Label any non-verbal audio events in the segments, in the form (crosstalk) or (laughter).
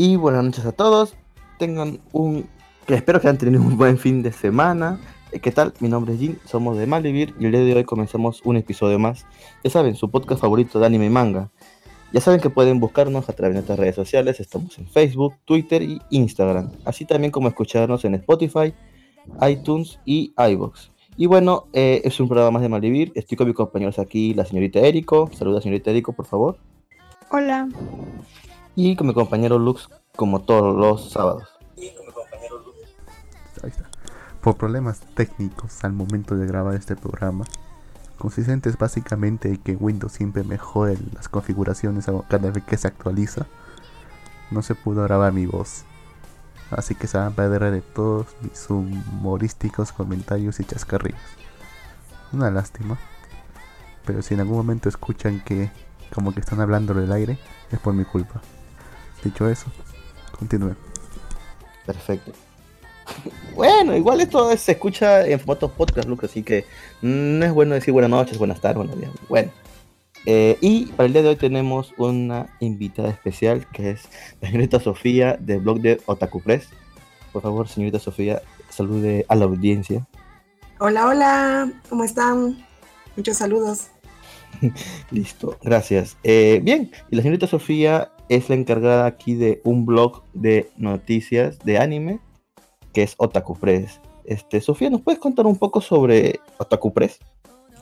y buenas noches a todos. Tengan un. espero que hayan tenido un buen fin de semana. Eh, ¿Qué tal? Mi nombre es Jin, somos de Malivir y el día de hoy comenzamos un episodio más. Ya saben, su podcast favorito de anime y manga. Ya saben que pueden buscarnos a través de nuestras redes sociales. Estamos en Facebook, Twitter y Instagram. Así también como escucharnos en Spotify, iTunes y iBox. Y bueno, eh, es un programa más de Malivir. Estoy con mis compañeros aquí, la señorita Erico. Saluda, señorita Erico, por favor. Hola. Y con mi compañero Lux, como todos los sábados. Ahí está. Por problemas técnicos al momento de grabar este programa, consistentes básicamente en que Windows siempre mejore las configuraciones cada vez que se actualiza, no se pudo grabar mi voz. Así que se van a perder de todos mis humorísticos comentarios y chascarrillos. Una lástima. Pero si en algún momento escuchan que como que están hablando del aire, es por mi culpa. Dicho eso, continúe. Perfecto. (laughs) Bueno, igual esto se escucha en formato podcast, Lucas, así que no es bueno decir buenas noches, buenas tardes, buenos días. Bueno, eh, y para el día de hoy tenemos una invitada especial que es la señorita Sofía del blog de Otaku Press. Por favor, señorita Sofía, salude a la audiencia. Hola, hola, ¿cómo están? Muchos saludos. (laughs) Listo, gracias. Eh, bien, y la señorita Sofía es la encargada aquí de un blog de noticias de anime que es Otaku Press. Este, Sofía, ¿nos puedes contar un poco sobre Otaku Press?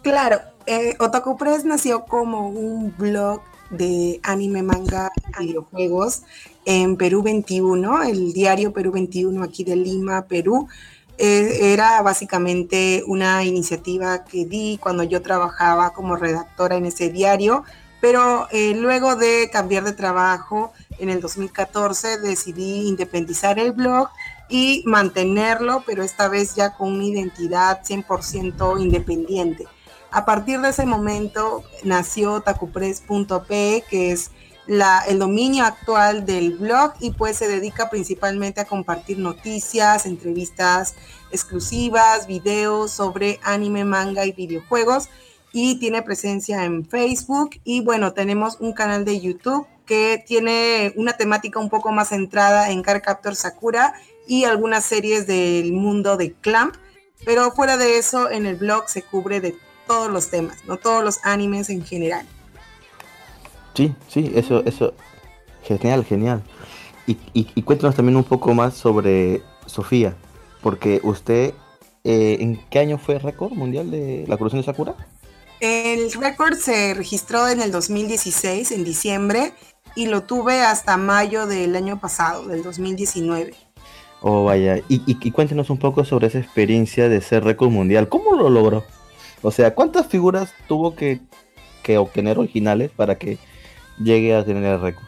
Claro, eh, Otaku Press nació como un blog de anime, manga y videojuegos en Perú 21, el diario Perú 21 aquí de Lima, Perú. Eh, era básicamente una iniciativa que di cuando yo trabajaba como redactora en ese diario, pero eh, luego de cambiar de trabajo en el 2014 decidí independizar el blog y mantenerlo, pero esta vez ya con una identidad 100% independiente. A partir de ese momento nació tacupress.p, que es el dominio actual del blog y pues se dedica principalmente a compartir noticias, entrevistas exclusivas, videos sobre anime, manga y videojuegos y tiene presencia en Facebook y bueno, tenemos un canal de YouTube que tiene una temática un poco más centrada en Car Captor Sakura y algunas series del mundo de Clamp, pero fuera de eso en el blog se cubre de todos los temas, no todos los animes en general. Sí, sí, eso, eso, genial, genial. Y, cuéntanos también un poco más sobre Sofía, porque usted, eh, ¿en qué año fue récord mundial de la colección de Sakura? El récord se registró en el 2016, en diciembre, y lo tuve hasta mayo del año pasado, del 2019. Oh, vaya. Y, y, cuéntenos un poco sobre esa experiencia de ser récord mundial. ¿Cómo lo logró? O sea, ¿cuántas figuras tuvo que, que obtener originales para que llegue a tener el récord.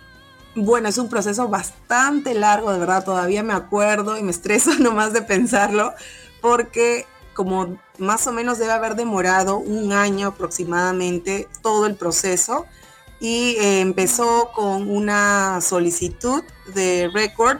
Bueno, es un proceso bastante largo, de verdad, todavía me acuerdo y me estreso (laughs) nomás de pensarlo, porque como más o menos debe haber demorado un año aproximadamente todo el proceso. Y eh, empezó con una solicitud de récord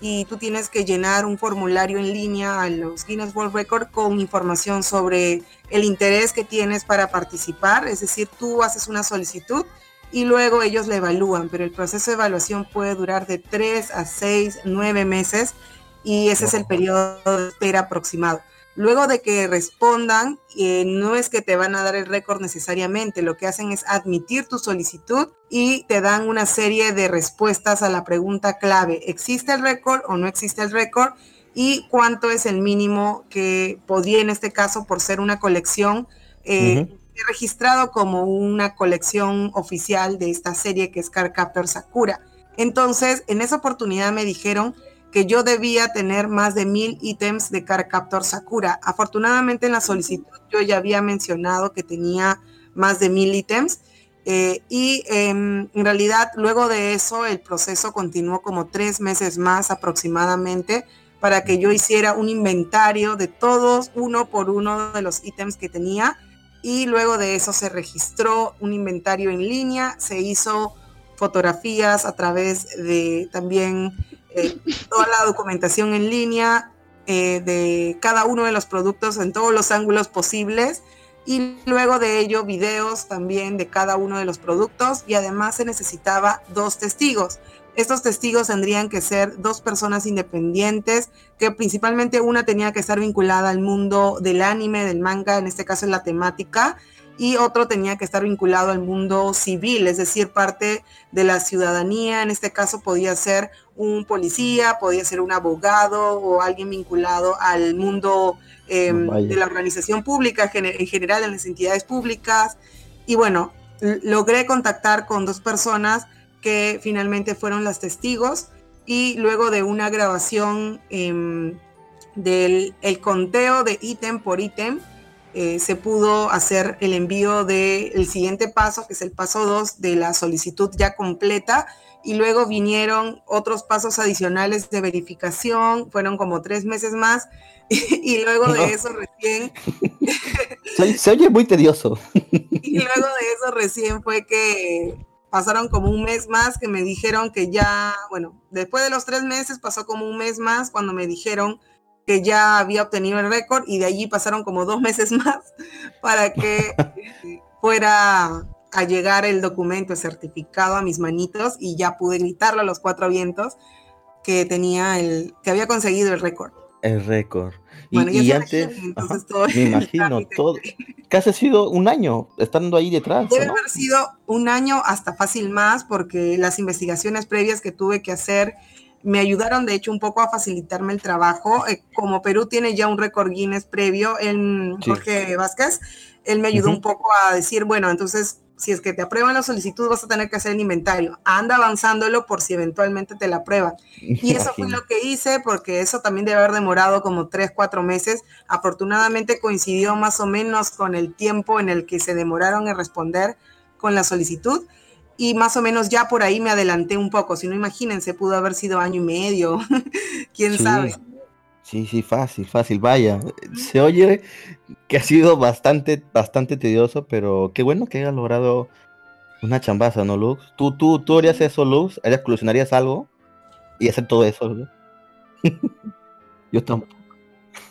y tú tienes que llenar un formulario en línea a los Guinness World Record con información sobre el interés que tienes para participar, es decir, tú haces una solicitud y luego ellos la evalúan, pero el proceso de evaluación puede durar de 3 a 6, 9 meses y ese es el periodo de espera aproximado. Luego de que respondan, eh, no es que te van a dar el récord necesariamente, lo que hacen es admitir tu solicitud y te dan una serie de respuestas a la pregunta clave, ¿existe el récord o no existe el récord? Y cuánto es el mínimo que podría en este caso, por ser una colección, eh, registrado como una colección oficial de esta serie que es Car Captor Sakura. Entonces, en esa oportunidad me dijeron que yo debía tener más de mil ítems de Car Captor Sakura. Afortunadamente en la solicitud yo ya había mencionado que tenía más de mil ítems eh, y em, en realidad luego de eso el proceso continuó como tres meses más aproximadamente para que yo hiciera un inventario de todos uno por uno de los ítems que tenía y luego de eso se registró un inventario en línea, se hizo fotografías a través de también eh, toda la documentación en línea eh, de cada uno de los productos en todos los ángulos posibles y luego de ello videos también de cada uno de los productos y además se necesitaba dos testigos. Estos testigos tendrían que ser dos personas independientes, que principalmente una tenía que estar vinculada al mundo del anime, del manga, en este caso en la temática, y otro tenía que estar vinculado al mundo civil, es decir, parte de la ciudadanía, en este caso podía ser un policía, podía ser un abogado o alguien vinculado al mundo em, de la organización pública en general, en las entidades públicas. Y bueno, logré contactar con dos personas que finalmente fueron las testigos y luego de una grabación em, del el conteo de ítem por ítem, eh, se pudo hacer el envío del siguiente paso, que es el paso 2 de la solicitud ya completa, y luego vinieron otros pasos adicionales de verificación, fueron como tres meses más, (laughs) y, luego de eso recién... (laughs) se, oye muy tedioso. (laughs) y luego de eso recién fue que pasaron como un mes más que me dijeron que ya, bueno, después de los tres meses pasó como un mes más cuando me dijeron que ya había obtenido el récord y de allí pasaron como dos meses (laughs) más para que fuera a llegar el documento certificado a mis manitos y ya pude gritarlo a los cuatro vientos que tenía el, que había conseguido el récord. El récord. Y, antes, me imagino, todo, casi ha sido un año estando ahí detrás. Debe haber sido un año hasta fácil más, porque las investigaciones previas que tuve que hacer me ayudaron de hecho un poco a facilitarme el trabajo. Eh, como Perú tiene ya un récord Guinness previo en Jorge Vázquez, él me ayudó un poco a decir, bueno, entonces si es que te aprueban la solicitud vas a tener que hacer el inventario. Anda avanzándolo por si eventualmente te la aprueban. Y eso fue lo que hice porque eso también debe haber demorado como tres, cuatro meses. Afortunadamente coincidió más o menos con el tiempo en el que se demoraron en responder con la solicitud y más o menos ya por ahí me adelanté un poco. Si no, imagínense, pudo haber sido año y medio, (laughs) quién sabe. Sí, sí, fácil, fácil, vaya. Se oye que ha sido bastante, bastante tedioso, pero qué bueno que haya logrado una chambaza, ¿no, Lux? ¿Tú, tú, tú harías eso, Lux? ¿Exclusionarías algo? Y hacer todo eso, (laughs) Yo tampoco.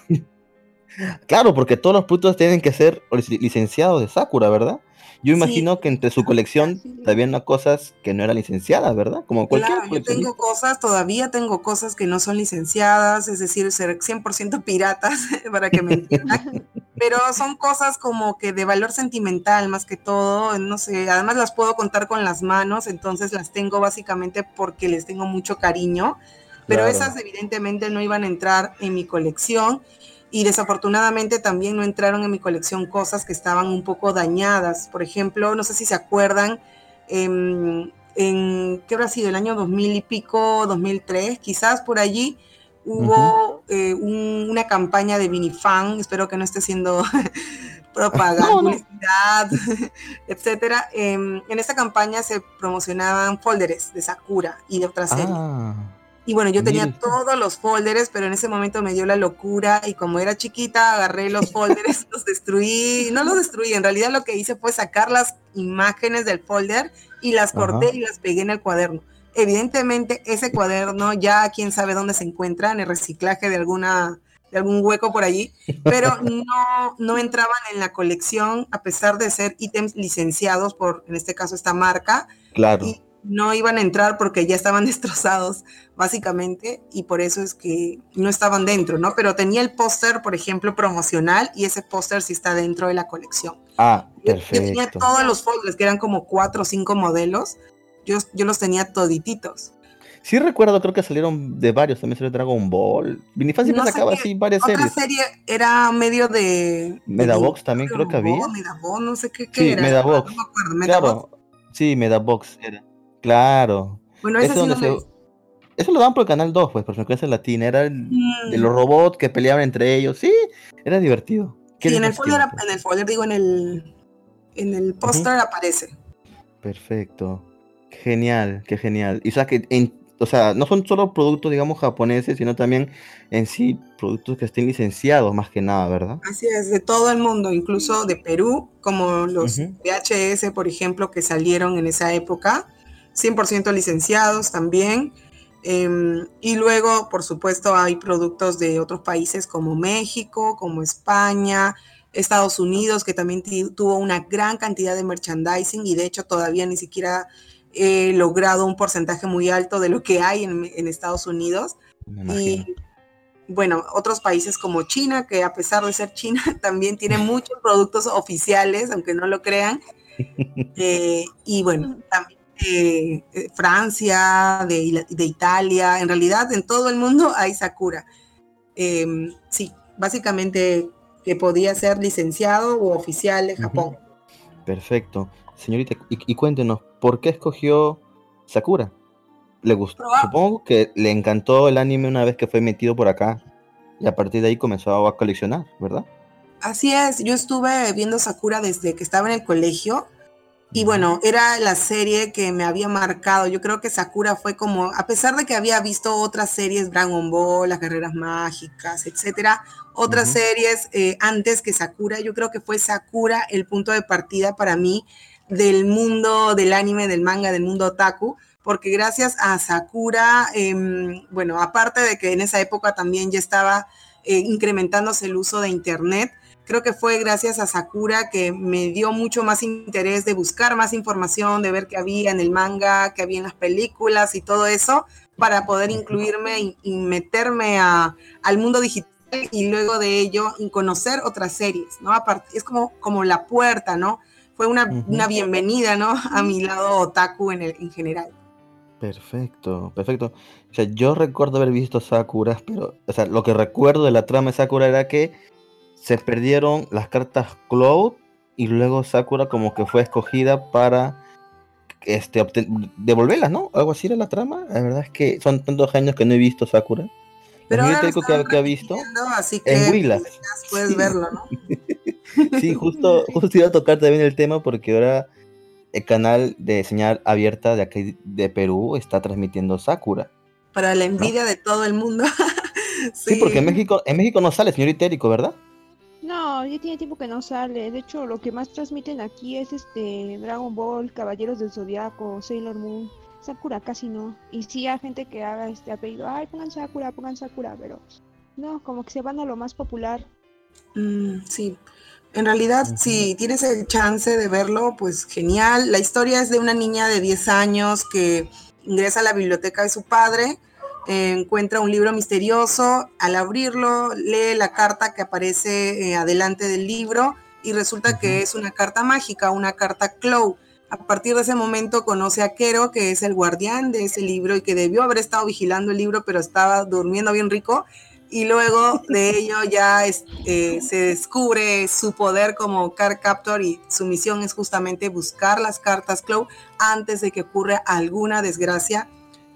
(laughs) claro, porque todos los putos tienen que ser licenciados de Sakura, ¿verdad? Yo imagino que entre su colección había unas cosas que no eran licenciadas, ¿verdad? Como cualquier claro, yo tengo cosas, todavía tengo cosas que no son licenciadas, es decir, ser 100% piratas, (laughs) para que me entiendan. (laughs) Pero son cosas como que de valor sentimental más que todo, no sé, además las puedo contar con las manos, entonces las tengo básicamente porque les tengo mucho cariño, pero esas evidentemente no iban a entrar en mi colección y desafortunadamente también no entraron en mi colección cosas que estaban un poco dañadas. Por ejemplo, no sé si se acuerdan, em, en, ¿qué habrá sido? El año 2000 y pico, 2003, quizás por allí, hubo eh, una campaña de Vinifan, espero que no esté siendo (laughs) propaganda, publicidad, (laughs) etcétera. Em, en esta campaña se promocionaban folders de Sakura y de otras series. Y bueno, yo tenía todos los folders, pero en ese momento me dio la locura y como era chiquita, agarré los folders, (laughs) los destruí, no los destruí, en realidad lo que hice fue sacar las imágenes del folder y las corté y las pegué en el cuaderno. Evidentemente ese cuaderno ya quién sabe dónde se encuentra, en el reciclaje de alguna de algún hueco por allí, pero (laughs) no, no entraban en la colección a pesar de ser ítems licenciados por, en este caso, esta marca. Claro no iban a entrar porque ya estaban (laughs) destrozados, básicamente, y por eso es que no estaban dentro, ¿no? Pero tenía el póster, por ejemplo, promocional, y ese póster sí está dentro de la colección. Ah, perfecto. Yo tenía todos los folders, que eran como cuatro o cinco modelos, yo, yo los tenía todititos. Sí recuerdo, creo que salieron de varios, también salió Dragon Ball. Vinifan siempre sacaba así varias otra series. serie era medio de... Medabox también creo que había. Medabox, no sé qué, qué era. Medabox. No me acuerdo, Medabox. Claro, sí, Medabox era. Claro. Bueno, eso, eso lo daban por el canal 2, pues, por frecuencia latina. Era el, de los mm. robots que peleaban entre ellos. Sí, era divertido. Sí, en el, folder, en el folder, digo, en el, en el póster aparece. Perfecto. Genial, qué genial. Y o sea, que en, o sea, no son solo productos, digamos, japoneses, sino también en sí productos que estén licenciados más que nada, ¿verdad? Así es, de todo el mundo, incluso de Perú, como los VHS, por ejemplo, que salieron en esa época 100% licenciados también. Em, y luego, por supuesto, hay productos de otros países como México, como España, Estados Unidos, que también tuvo una gran cantidad de merchandising y de hecho todavía ni siquiera he logrado un porcentaje muy alto de lo que hay en, Estados Unidos. Y bueno, otros países como China, que a pesar de ser China, (laughs) también tiene muchos productos oficiales, aunque no lo crean. (laughs) Eh, y bueno, también eh, Francia, de, de, Italia, en realidad en todo el mundo (laughs) hay Sakura. Em, sí, básicamente que podía ser licenciado o oficial de Japón. Perfecto. Señorita, y, cuéntenos, ¿por qué escogió Sakura? ¿Le gustó? Supongo que le encantó el anime una vez que fue metido por acá y a partir de ahí comenzó a coleccionar, ¿verdad? Así es, yo estuve viendo Sakura desde que estaba en el colegio y bueno, era la serie que me había marcado. Yo creo que Sakura fue como, a pesar de que había visto otras series, Dragon Ball, Las Guerreras Mágicas, etcétera, otras series eh, antes que Sakura, yo creo que fue Sakura el punto de partida para mí del mundo del anime, del manga, del mundo otaku, porque gracias a Sakura, em, bueno, aparte de que en esa época también ya estaba eh, incrementándose el uso de Internet, creo que fue gracias a Sakura que me dio mucho más interés de buscar más información, de ver qué había en el manga, qué había en las películas y todo eso, para poder incluirme y, meterme a, al mundo digital y luego de ello conocer otras series, ¿no? Es como, como la puerta, ¿no? fue una, bienvenida, ¿no? A mi lado otaku en, el, en general. Perfecto, perfecto. O sea, yo recuerdo haber visto Sakura, pero, o sea, lo que recuerdo de la trama de Sakura era que se perdieron las cartas Cloud y luego Sakura como que fue escogida para este devolverlas, ¿no? Algo así era la trama. La verdad es que son tantos años que no he visto Sakura. Pero ahora que, que ha visto así que en Willax. Puedes verlo, ¿no? (laughs) sí, justo, justo iba a tocar también el tema porque ahora el canal de señal abierta de aquí de Perú está transmitiendo Sakura. Para la envidia de todo el mundo. (laughs) sí. porque en México, en México no sale, señor Itérico, ¿verdad? No, ya tiene tiempo que no sale. De hecho, lo que más transmiten aquí es este Dragon Ball, Caballeros del Zodiaco, Sailor Moon. Sakura casi no. Y sí hay gente que haga este apellido, ay, pongan Sakura, pongan Sakura, pero no, como que se van a lo más popular. Mm, sí, en realidad, si tienes el chance de verlo, pues genial. La historia es de una niña de 10 años que ingresa a la biblioteca de su padre, encuentra un libro misterioso, al abrirlo lee la carta que aparece eh, adelante del libro y resulta que es una carta mágica, una carta Clow. A partir de ese momento conoce a Kero, que es el guardián de ese libro y que debió haber estado vigilando el libro, pero estaba durmiendo bien rico y luego de (laughs) ello ya eh, se descubre su poder como Card Captor y su misión es justamente buscar las cartas Clow antes de que ocurra alguna desgracia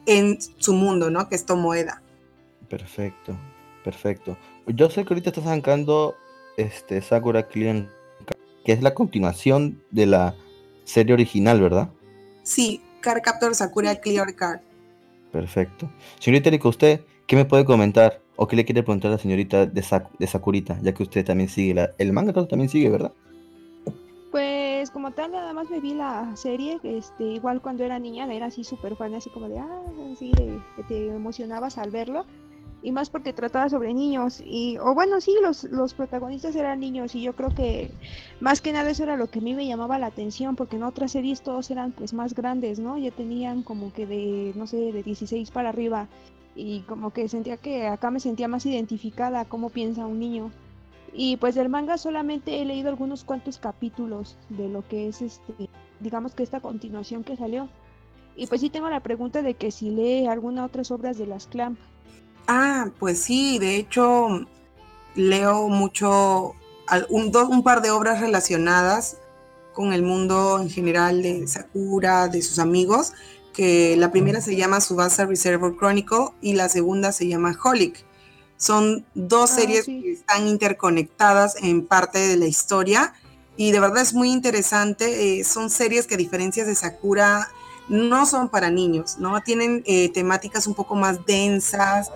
en su mundo, ¿no? Que es Tomoeda. Perfecto, perfecto. Yo sé que ahorita estás sacando este Sakura Clean, que es la continuación de la serie original, ¿verdad? Sí, Card Captor Sakura Clear Card. Perfecto. Señorita Erika, ¿usted qué me puede comentar ¿O qué le quiere preguntar a la señorita de, de Sakurita? Ya que usted también sigue la... El manga también sigue, ¿verdad? Pues como tal, nada más me vi la serie, este, igual cuando era niña, era así súper fan, así como de, ah, así de, que te emocionabas al verlo, y más porque trataba sobre niños, y, o bueno, sí, los, los protagonistas eran niños, y yo creo que más que nada eso era lo que a mí me llamaba la atención, porque en otras series todos eran pues más grandes, ¿no? Ya tenían como que de, no sé, de 16 para arriba, y como que sentía que acá me sentía más identificada cómo piensa un niño. Y pues del manga solamente he leído algunos cuantos capítulos de lo que es este, digamos que esta continuación que salió. Y pues sí tengo la pregunta de que si lee alguna otras obras de las Clamp. Ah, pues sí, de hecho leo mucho un, un par de obras relacionadas con el mundo en general de Sakura, de sus amigos que la primera se llama Subasa Reservoir Chronicle y la segunda se llama Holic. Son dos ah, series que están interconectadas en parte de la historia y de verdad es muy interesante. Eh, son series que a diferencia de Sakura no son para niños, ¿no? Tienen eh, temáticas un poco más densas,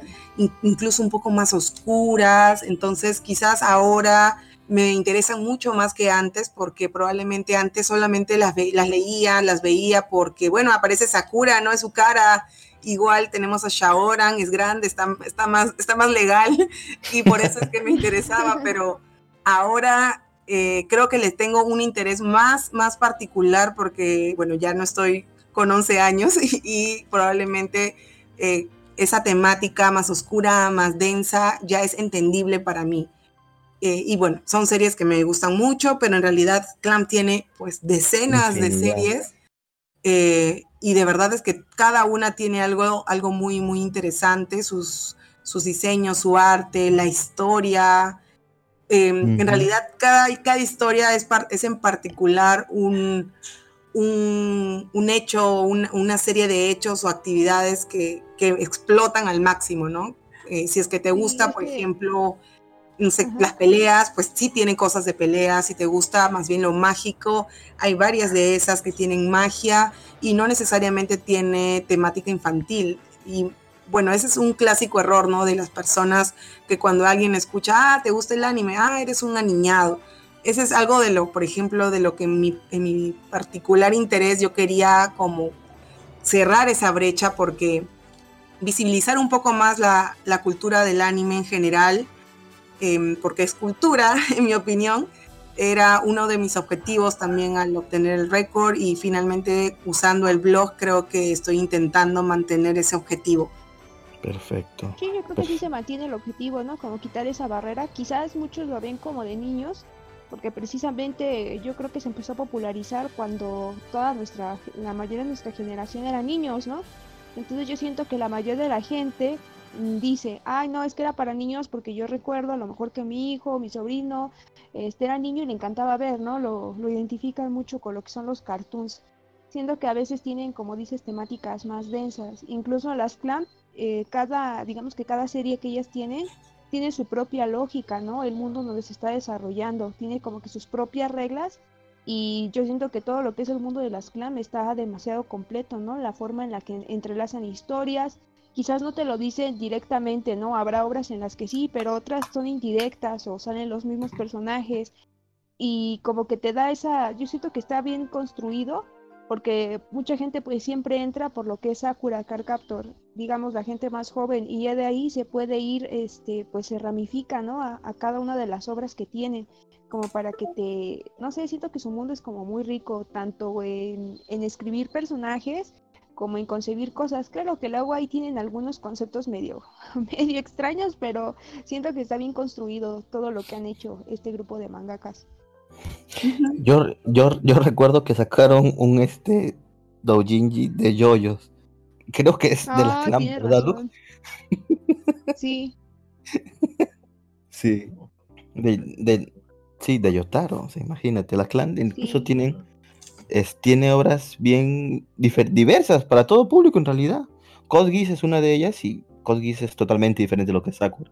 incluso un poco más oscuras, entonces quizás ahora me interesan mucho más que antes, porque probablemente antes solamente las, las leía, las veía porque, bueno, aparece Sakura, ¿no? Es su cara. Igual tenemos a Shaoran, es grande, está, está, más, está más legal y por eso es que me interesaba, (laughs) pero ahora eh, creo que les tengo un interés más, más particular porque, bueno, ya no estoy con 11 años (laughs) y, probablemente eh, esa temática más oscura, más densa, ya es entendible para mí. Eh, y bueno, son series que me gustan mucho, pero en realidad Clam tiene pues decenas de series y de verdad es que cada una tiene algo, algo muy, muy interesante, sus, sus diseños, su arte, la historia, Em, en realidad, cada, cada historia es, es en particular un, un, hecho, una serie de hechos o actividades que, que explotan al máximo, ¿no? Eh, si es que te gusta, por ejemplo, las peleas, pues sí tienen cosas de peleas. Si te gusta más bien lo mágico, hay varias de esas que tienen magia y no necesariamente tiene temática infantil. Y bueno, ese es un clásico error, ¿no? De las personas que cuando alguien escucha, ah, te gusta el anime, ah, eres un aniñado. Ese es algo de lo, por ejemplo, de lo que en mi, en mi particular interés yo quería como cerrar esa brecha porque visibilizar un poco más la, la cultura del anime en general, em, porque es cultura, (laughs) en mi opinión, era uno de mis objetivos también al obtener el récord y finalmente usando el blog creo que estoy intentando mantener ese objetivo. Perfecto. Sí, yo creo que sí se mantiene el objetivo, ¿no? Como quitar esa barrera. Quizás muchos lo ven como de niños, porque precisamente yo creo que se empezó a popularizar cuando toda nuestra, la mayoría de nuestra generación eran niños, ¿no? Entonces yo siento que la mayoría de la gente dice, ay, no, es que era para niños porque yo recuerdo a lo mejor que mi hijo, mi sobrino, este era niño y le encantaba ver, ¿no? Lo, lo identifican mucho con lo que son los cartoons, siendo que a veces tienen, como dices, temáticas más densas. Incluso las clan eh, cada, digamos que cada serie que ellas tienen tiene su propia lógica, ¿no? El mundo donde se está desarrollando, tiene como que sus propias reglas y yo siento que todo lo que es el mundo de las clan está demasiado completo, ¿no? La forma en la que entrelazan historias, quizás no te lo dicen directamente, ¿no? Habrá obras en las que sí, pero otras son indirectas o salen los mismos personajes y como que te da esa, yo siento que está bien construido porque mucha gente pues siempre entra por lo que es Sakura Car Captor, digamos la gente más joven, y ya de ahí se puede ir, este, pues se ramifica, ¿no? A, cada una de las obras que tienen, como para que te, no sé, siento que su mundo es como muy rico, tanto en, escribir personajes como en concebir cosas. Claro que luego ahí tienen algunos conceptos medio, (laughs) medio extraños, pero siento que está bien construido todo lo que han hecho este grupo de mangakas. (laughs) Yo, yo, yo recuerdo que sacaron un este doujinji de yoyos. Creo que es de las ah, ¿verdad? (laughs) Sí. sí. De, de, sí, de Yotaro, imagínate, las clan incluso tienen es, tiene obras bien diversas para todo público en realidad. Code es una de ellas y Code es totalmente diferente de lo que es Sakura.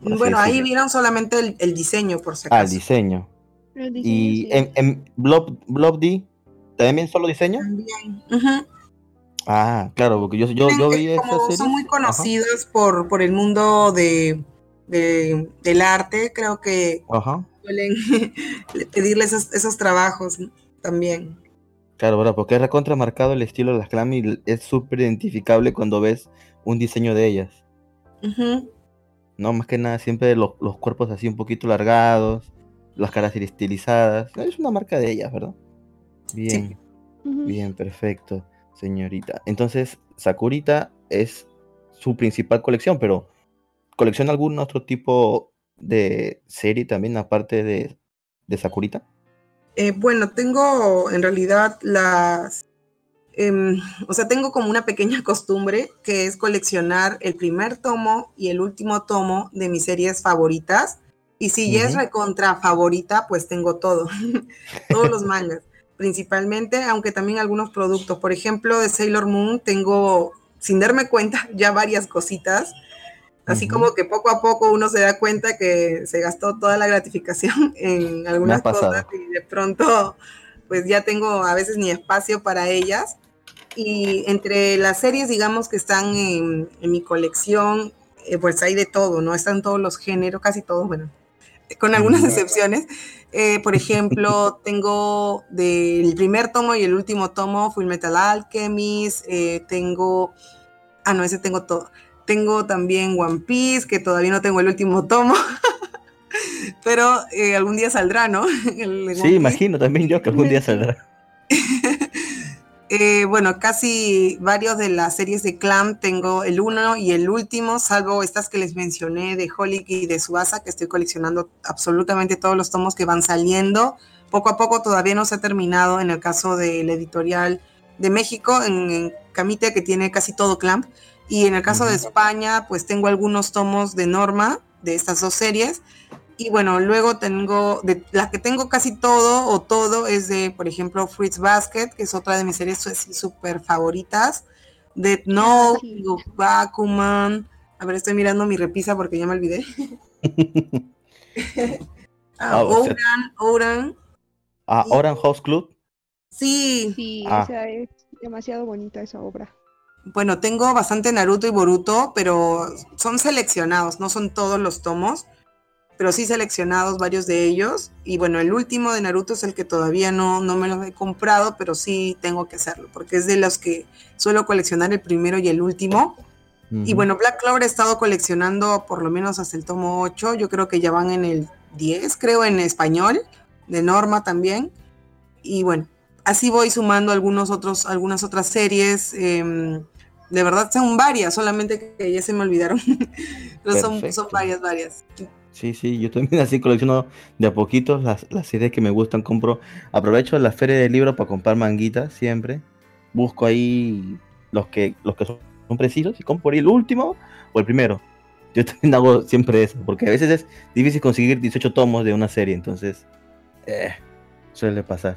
Bueno, ahí vieron solamente el, el, diseño, por si acaso. Ah, el diseño. Y en, en Blob, Blob D, ¿también solo diseño? También. Ah, claro, porque yo, yo, yo vi esa serie. Son muy conocidos por, por el mundo de, de, del arte, creo que suelen (laughs) pedirles esos, esos, trabajos también. Claro, ¿verdad? Porque es recontramarcado el estilo de las clam y es súper identificable cuando ves un diseño de ellas. No, más que nada, siempre los, los cuerpos así un poquito largados, las caras estilizadas. Es una marca de ellas, ¿verdad? Bien, bien, perfecto, señorita. Entonces, Sakurita es su principal colección, pero ¿colecciona algún otro tipo de serie también aparte de, de Sakurita? Eh, bueno, tengo en realidad las... Em, o sea, tengo como una pequeña (laughs) costumbre que es coleccionar el primer tomo y el último tomo de mis series favoritas y si ya es recontra favorita, pues tengo todo, (laughs) todos los mangas, principalmente, aunque también algunos productos. Por ejemplo, de Sailor Moon tengo, sin darme cuenta, (laughs) ya varias cositas. Así como que poco a poco uno se da cuenta que se gastó toda la gratificación (laughs) en algunas cosas y de pronto pues ya tengo a veces ni espacio para ellas. Y entre las series, digamos, que están en, mi colección, eh, pues hay de todo, ¿no? Están todos los géneros, casi todos, bueno, con algunas excepciones. Eh, por ejemplo, (laughs) tengo del primer tomo y el último tomo Full Metal Alchemist, eh, tengo, ah, no, ese tengo todo. Tengo también One Piece, que todavía no tengo el último tomo. (laughs) pero eh, algún día saldrá, ¿no? (laughs) sí, imagino también yo que algún día (laughs) saldrá. Eh, bueno, casi varios de las series de Clam tengo el uno y el último, salvo estas que les mencioné de Holic y de Suasa, que estoy coleccionando absolutamente todos los tomos que van saliendo. Poco a poco todavía no se ha terminado en el caso del editorial de México, en, Camite, que tiene casi todo Clamp. Y en el caso de España, pues tengo algunos tomos de Norma de estas dos series. Y bueno, luego tengo, de la que tengo casi todo o todo es de, por ejemplo, Fritz Basket, que es otra de mis series súper favoritas. Dead Note, Bakuman. A ver, estoy mirando mi repisa porque ya me olvidé. (laughs) (laughs) ah, Oran, Oran. Ah, Oran House Club. Sí. Sí, ah. es demasiado bonita esa obra. Bueno, tengo bastante Naruto y Boruto, pero son seleccionados, no son todos los tomos, pero sí seleccionados varios de ellos. Y bueno, el último de Naruto es el que todavía no, no me lo he comprado, pero sí tengo que hacerlo, porque es de los que suelo coleccionar el primero y el último. Y bueno, Black Clover he estado coleccionando por lo menos hasta el tomo 8, yo creo que ya van en el 10, creo en español, de Norma también. Y bueno, así voy sumando algunos otros, algunas otras series. Em, de verdad son varias, solamente que ya se me olvidaron. (laughs) Pero son, son, varias, varias. Sí, sí, yo también (laughs) así colecciono de a poquitos las, las, series que me gustan, compro, aprovecho la feria del libro para comprar manguitas siempre, busco ahí los que, los que son, precisos y compro el último o el primero. Yo (laughs) también hago siempre eso, porque a veces es difícil conseguir 18 tomos de una serie, entonces eh, suele pasar.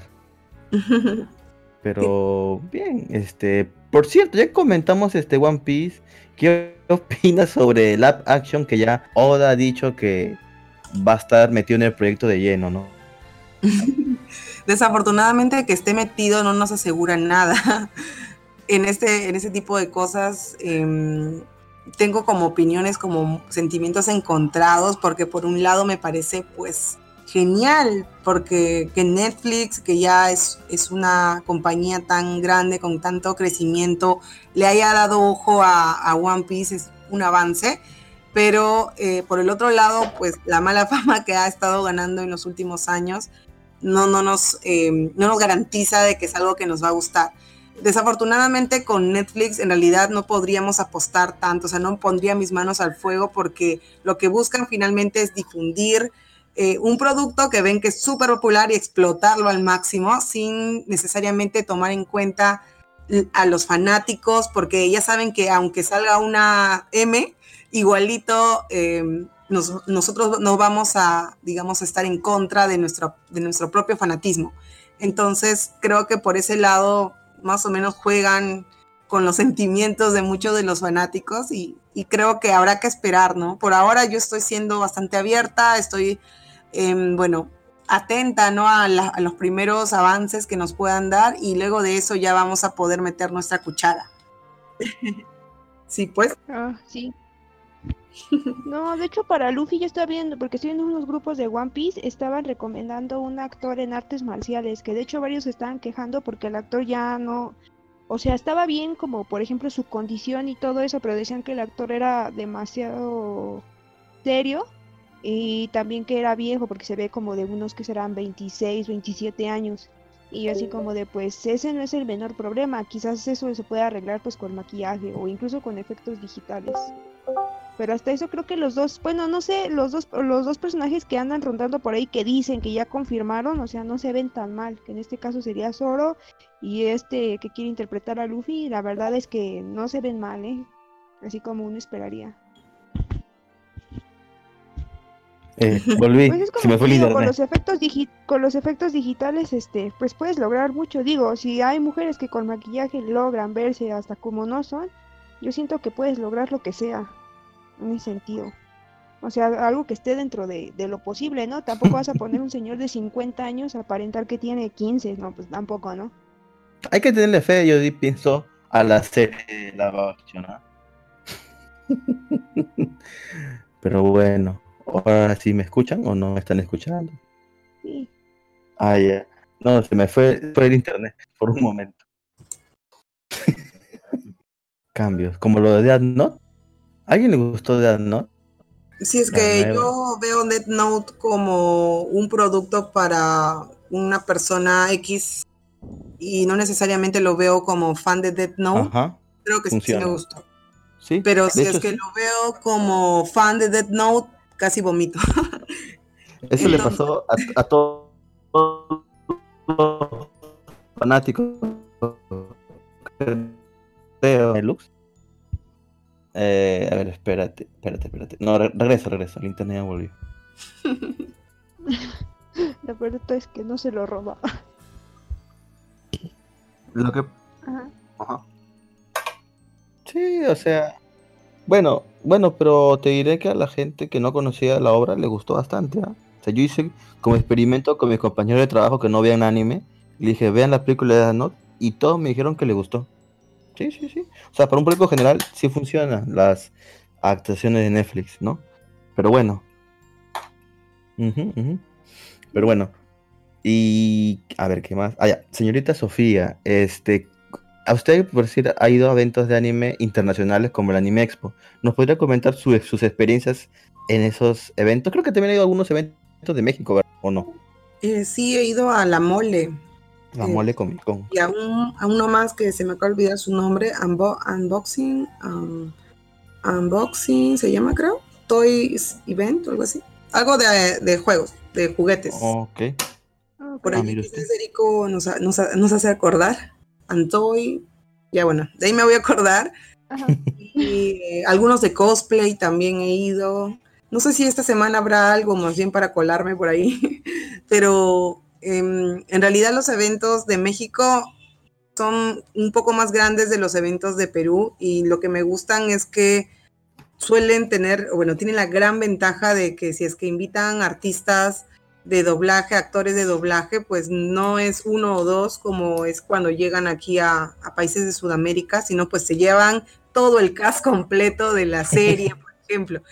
Pero bien, este, por cierto, ya comentamos este One Piece. ¿Qué opinas sobre el app action que ya Oda ha dicho que va a estar metido en el proyecto de lleno, no? (laughs) Desafortunadamente que esté metido no nos asegura nada. (laughs) en este, en ese tipo de cosas em, tengo como opiniones, como sentimientos encontrados, porque por un lado me parece pues genial, porque que Netflix, que ya es, es una compañía tan grande, con tanto crecimiento, le haya dado ojo a, One Piece es un avance, pero eh, por el otro lado, pues la mala (laughs) fama que ha estado ganando en los últimos años no, no, nos, em, no nos garantiza de que es algo que nos va a gustar. Desafortunadamente con Netflix en realidad no podríamos apostar tanto, o sea, no pondría mis manos al fuego porque lo que buscan finalmente es difundir eh, un producto que ven que es súper popular y explotarlo al máximo sin necesariamente tomar en cuenta a los fanáticos, porque ya saben que aunque salga una M, igualito em, nosotros no vamos a, digamos, estar en contra de nuestro, de nuestro propio fanatismo. Entonces, creo que por ese lado, más o menos juegan con los (laughs) sentimientos de muchos de los fanáticos y, y creo que habrá que esperar, ¿no? Por ahora yo estoy siendo bastante abierta, estoy Em, bueno, atenta ¿no? A, los primeros avances que nos puedan dar y luego de eso ya vamos a poder meter nuestra cuchara. (laughs) sí, pues. Ah, sí. (laughs) No, de hecho para Luffy yo estaba viendo, porque estoy en unos grupos de One Piece, estaban recomendando un actor en artes marciales, que de hecho varios se estaban quejando porque el actor ya no, o sea, estaba bien como por ejemplo su condición y todo eso, pero decían que el actor era demasiado serio y también que era viejo porque se ve como de unos que serán 26, 27 años. Y así como de, pues ese no es el menor problema, quizás eso se puede arreglar pues con maquillaje o incluso con efectos digitales. Pero hasta eso creo que los dos, bueno, no sé, los dos, los dos personajes que andan rondando por ahí que dicen que ya confirmaron, o sea, no se ven tan mal, que en este caso sería Zoro y este que quiere interpretar a Luffy, la verdad es que no se ven mal, ¿eh? Así como uno esperaría. Eh, volví, pues me fue Con los, efectos con los efectos digitales, este, pues puedes lograr mucho. Digo, si hay mujeres que con maquillaje logran verse hasta como no son, yo siento que puedes lograr lo que sea, en ese sentido. O sea, algo que esté dentro de, lo posible, ¿no? Tampoco vas a poner un señor de 50 años a aparentar que tiene 15, no, pues tampoco, ¿no? Hay que tenerle fe, yo pienso, a la serie la (laughs) Pero bueno. Ahora sí me escuchan o no me están escuchando. Sí. Ah, ya. No, se me fue, fue el internet por un momento. (laughs) Cambios. Como lo de Dead ¿A alguien le gustó Dead Note? Sí, es que yo veo Death Note como un producto para una persona X y no necesariamente lo veo como fan de Death Note. Creo que sí me gustó. ¿Sí? Pero si es que lo veo como fan de Death Note, casi vomito. (laughs) Eso le pasó a, todos los fanáticos de Lux. Eh, a ver, espérate, espérate, espérate. No, regresa, regresa. El internet ya volvió. (laughs) La verdad es que no se lo roba. Lo que. Ajá. Sí, o sea. Bueno, bueno, pero te diré que a la gente que no conocía la obra le gustó bastante. ¿ah? O sea, yo hice como experimento con mis compañeros de trabajo que no vean anime. Le dije, vean la película de Not y todos me dijeron que le gustó. Sí, sí, sí. O sea, para un público general sí funcionan las actuaciones de Netflix, ¿no? Pero bueno. Pero bueno. Y a ver, ¿qué más? Ah, ya. Señorita Sofía, este, a usted, por decir, ha ido a eventos de anime internacionales como el Anime Expo. ¿Nos podría comentar sus experiencias en esos eventos? Creo que también ha ido a algunos eventos de México, ¿verdad? ¿O no? Eh, sí, he ido a La Mole. La Mole Comic Con. Y a, un, a uno más que se me acaba de olvidar su nombre, Unboxing, um, Unboxing, se llama creo, Toys Event o algo así. Algo de, de juegos, de juguetes. Ok. Por ah, ahí Federico nos, nos, nos, hace acordar. Antoy, ya bueno, de ahí me voy a acordar. Y eh, algunos de cosplay también he ido. No sé si esta semana habrá algo más bien para colarme por ahí, (laughs) pero em, en realidad los eventos de México son un poco más grandes de los eventos de Perú y lo que me gustan es que suelen tener, bueno, tienen la gran ventaja de que si es que invitan artistas de doblaje, actores de doblaje, pues no es uno o dos como es cuando llegan aquí a, países de Sudamérica, sino pues se llevan todo el cast (laughs) completo de la serie, (laughs) por ejemplo.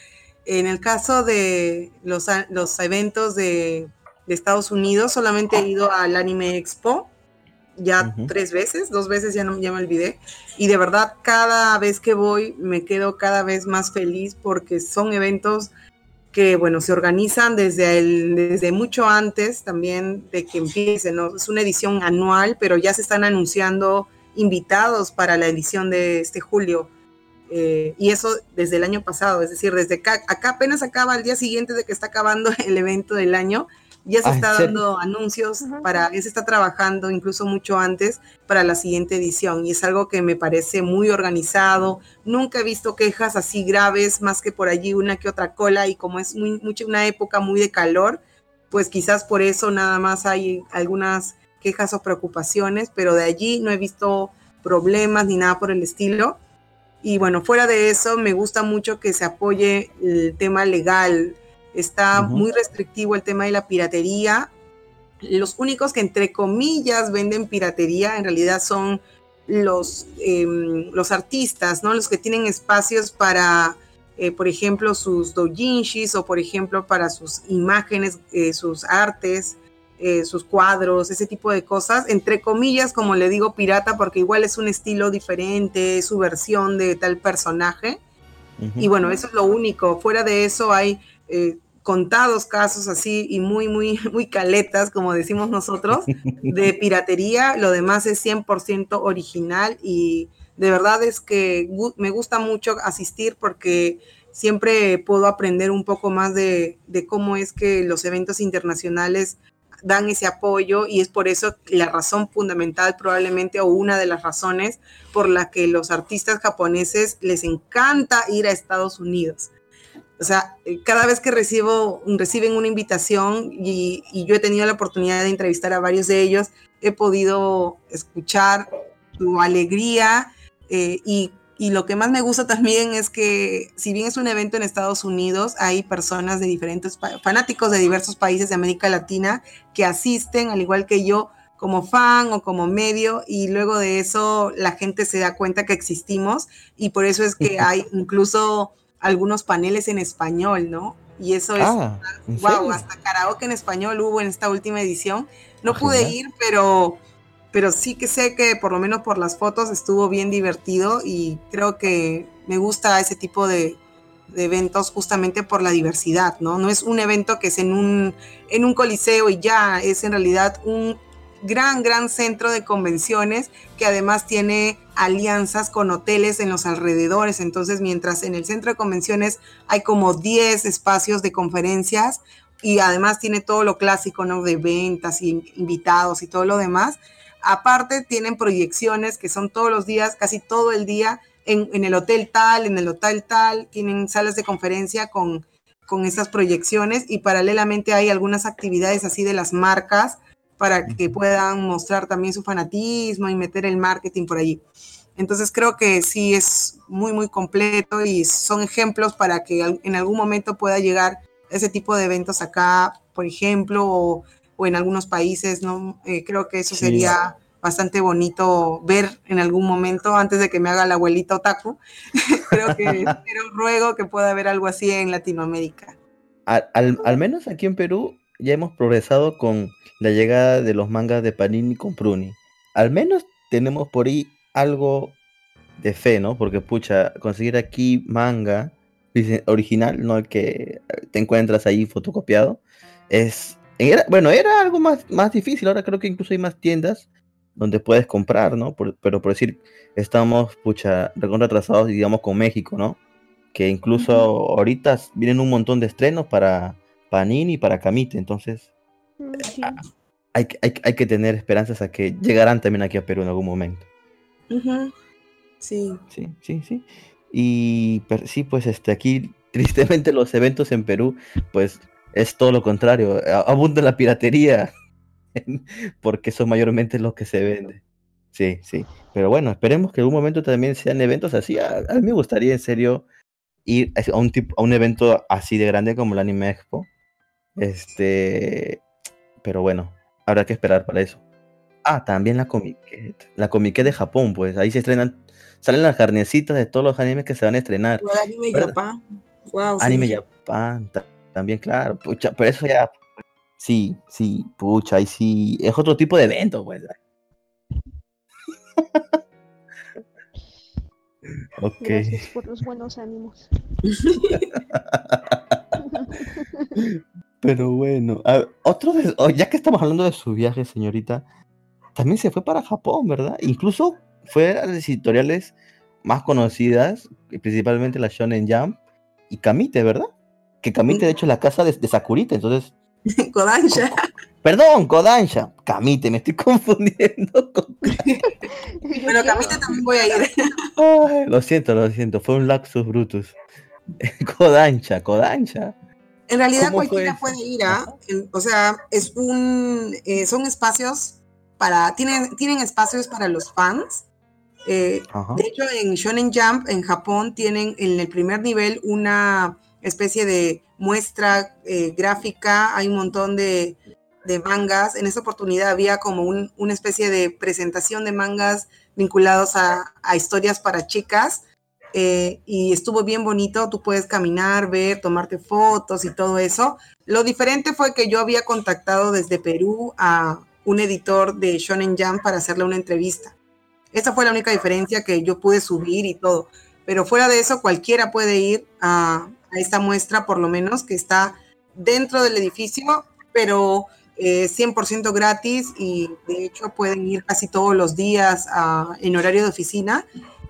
En el caso de los, los eventos de, Estados Unidos, solamente he ido al Anime Expo, ya tres veces, dos veces ya, no, ya me olvidé, y de verdad cada vez que voy me quedo cada vez más feliz porque son eventos que bueno, se organizan desde, el, desde mucho antes también de que empiece, ¿no? Es una edición anual, pero ya se están anunciando invitados para la edición de este julio. Eh, y eso desde el año pasado, es decir, desde acá, acá apenas acaba el día siguiente de que está acabando (laughs) el evento del año, ya se ah, está dando anuncios para, ya se está trabajando incluso mucho antes para la siguiente edición y es algo que me parece muy organizado. Nunca he visto quejas así graves, más que por allí una que otra cola y como es muy, mucho, una época muy de calor, pues quizás por eso nada más hay algunas quejas o preocupaciones, pero de allí no he visto problemas ni nada por el estilo. Y bueno, fuera de eso, me gusta mucho que se apoye el tema legal, Está muy restrictivo el tema de la piratería. Los únicos que entre comillas venden piratería en realidad son los, em, los artistas, ¿no? Los que tienen espacios para, eh, por ejemplo, sus doujinshis o, por ejemplo, para sus imágenes, eh, sus artes, eh, sus cuadros, ese tipo de cosas. Entre comillas, como le digo, pirata, porque igual es un estilo diferente, es su versión de tal personaje. Y bueno, eso es lo único. Fuera de eso hay eh, contados casos así y muy, muy, (laughs) muy caletas, como decimos nosotros, de (laughs) piratería. Lo demás es 100% original y de verdad es que me gusta mucho asistir porque siempre puedo aprender un poco más de, de, cómo es que los eventos internacionales dan ese apoyo y es por eso la razón fundamental probablemente o una de las razones por la que los artistas japoneses les encanta ir a Estados Unidos o sea, eh, cada vez que recibo, reciben una invitación y, yo he tenido la oportunidad de entrevistar a varios de ellos, he podido escuchar su alegría eh, y, y, lo que más me gusta también es que si bien es un evento en Estados Unidos, hay personas de diferentes, fanáticos de diversos países de América Latina que asisten, al igual que yo, como fan o como medio y luego de eso la gente se da cuenta que existimos y por eso es que hay incluso algunos paneles en español, ¿no? Y eso es, wow, ah, hasta karaoke en español hubo en esta última edición. No pude ir, pero, pero sí que sé que por lo menos por las fotos estuvo bien divertido y creo que me gusta ese tipo de, de eventos justamente por la diversidad, ¿no? No es un evento que es en un, en un coliseo y ya, es en realidad un gran, gran centro de convenciones que además tiene alianzas con hoteles en los alrededores. Entonces, mientras en el centro de convenciones hay como 10 espacios de conferencias y además tiene todo lo clásico, ¿no? De ventas y invitados y todo lo demás. Aparte, tienen proyecciones que son todos los días, casi todo el día, en, el hotel tal, en el hotel tal, tienen salas de conferencia con, con estas proyecciones y paralelamente hay algunas actividades así de las marcas para que puedan mostrar también su fanatismo y meter el marketing por allí. Entonces creo que sí es muy, muy completo y son ejemplos para que en algún momento pueda llegar ese tipo de eventos acá, por ejemplo, o, en algunos países, ¿no? Eh, creo que eso sería bastante bonito ver en algún momento antes de que me haga la abuelita otaku. (laughs) Creo que (laughs) pero ruego que pueda haber algo así en Latinoamérica. Al, menos aquí en Perú ya hemos progresado con la llegada de los mangas de Panini con Pruni. Al menos tenemos por ahí algo de fe, ¿no? Porque pucha, conseguir aquí manga original, no el que te encuentras ahí fotocopiado, es bueno, era algo más, más difícil. Ahora creo que incluso hay más tiendas donde puedes comprar, ¿no? pero por decir, estamos, pucha, retrasados, digamos, con México, ¿no? Que incluso ahorita vienen un montón de estrenos para Panini y para Camite, entonces mm, hay, hay, que tener esperanzas a que llegarán también aquí a Perú en algún momento. Sí. Sí, sí, sí. Y sí, pues este, aquí (laughs) tristemente los eventos en Perú, pues es todo lo contrario, abunda la piratería. (laughs) porque eso mayormente lo que se vende. Sí, sí. Pero bueno, esperemos que en algún momento también sean eventos así. A, mí me gustaría en serio ir a un, tipo, a un evento así de grande como el Anime Expo. Este, pero bueno, habrá que esperar para eso. Ah, también la Comiquet. La Comiquet de Japón, pues ahí se estrenan, salen las carnecitas de todos los animes que se van a estrenar. anime Japan. anime Japan, también, claro. Pucha, pero eso ya Sí, sí, pucha, y sí, es otro tipo de evento, pues. (laughs) ok. Gracias por los buenos ánimos. (laughs) (laughs) Pero bueno, otro oh, ya que estamos hablando de su viaje, señorita, también se fue para Japón, ¿verdad? Incluso fue a las editoriales más conocidas, principalmente la Shonen Jump y Kamite, ¿verdad? Que Kamite, de hecho, es la casa de, de Sakurita, entonces (laughs) Kodansha. Perdón, Kodansha. Kamite, me estoy (laughs) confundiendo. Con... (laughs) bueno, Kamite también voy a ir. lo siento, lo siento. Fue un laxus brutus. Kodansha, Kodansha. En realidad cualquiera puede ir a, ¿ah? o sea, es un, eh, son espacios para, tienen, tienen espacios para los fans. Eh, de hecho, en Shonen Jump, en Japón, tienen en el primer nivel una especie de muestra eh, gráfica, hay un montón de, mangas. En esta oportunidad había como una especie de presentación de mangas vinculados a, historias para chicas. Eh, y estuvo bien bonito, tú puedes caminar, ver, tomarte fotos y todo eso. Lo diferente fue que yo había contactado desde Perú a un editor de Shonen Jump para hacerle una entrevista. Esa fue la única diferencia que yo pude subir y todo. Pero fuera de eso, cualquiera puede ir a, a esta muestra, por lo menos, que está dentro del edificio, pero 100% eh, gratis y de hecho pueden ir casi todos los días en horario de oficina.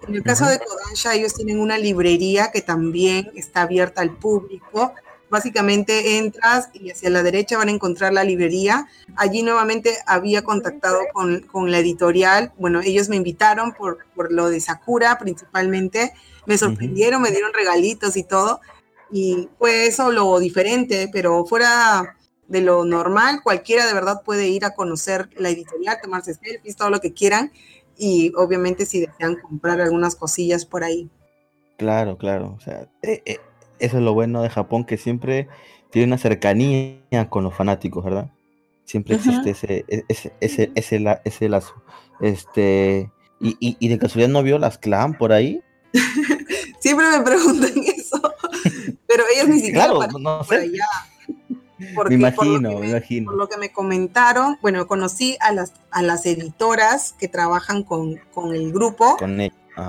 En el caso de Kodansha, ellos tienen una librería que también está abierta al público. Básicamente entras y hacia la derecha van a encontrar la librería. Allí nuevamente había contactado con, con la editorial. Bueno, ellos me invitaron por, por lo de Sakura principalmente. Me sorprendieron, me dieron regalitos y todo y fue eso lo diferente, pero fuera de lo normal, cualquiera de verdad puede ir a conocer la editorial, tomarse selfies, todo lo que quieran y obviamente si desean comprar algunas cosillas por ahí. Claro, claro, o sea, eh, eh, eso es lo bueno de Japón, que siempre tiene una cercanía con los fanáticos, ¿verdad? Siempre existe ese, e, ese, ese, ese, ese, lazo. Este, y, y, y, de casualidad no vio las clan por ahí. (laughs) siempre me preguntan (laughs) eso. Pero ellos ni (laughs) siquiera claro, no, sé. allá. Me imagino, me, imagino. Por lo que me comentaron, bueno, conocí a las, a las editoras que trabajan con, con el grupo, con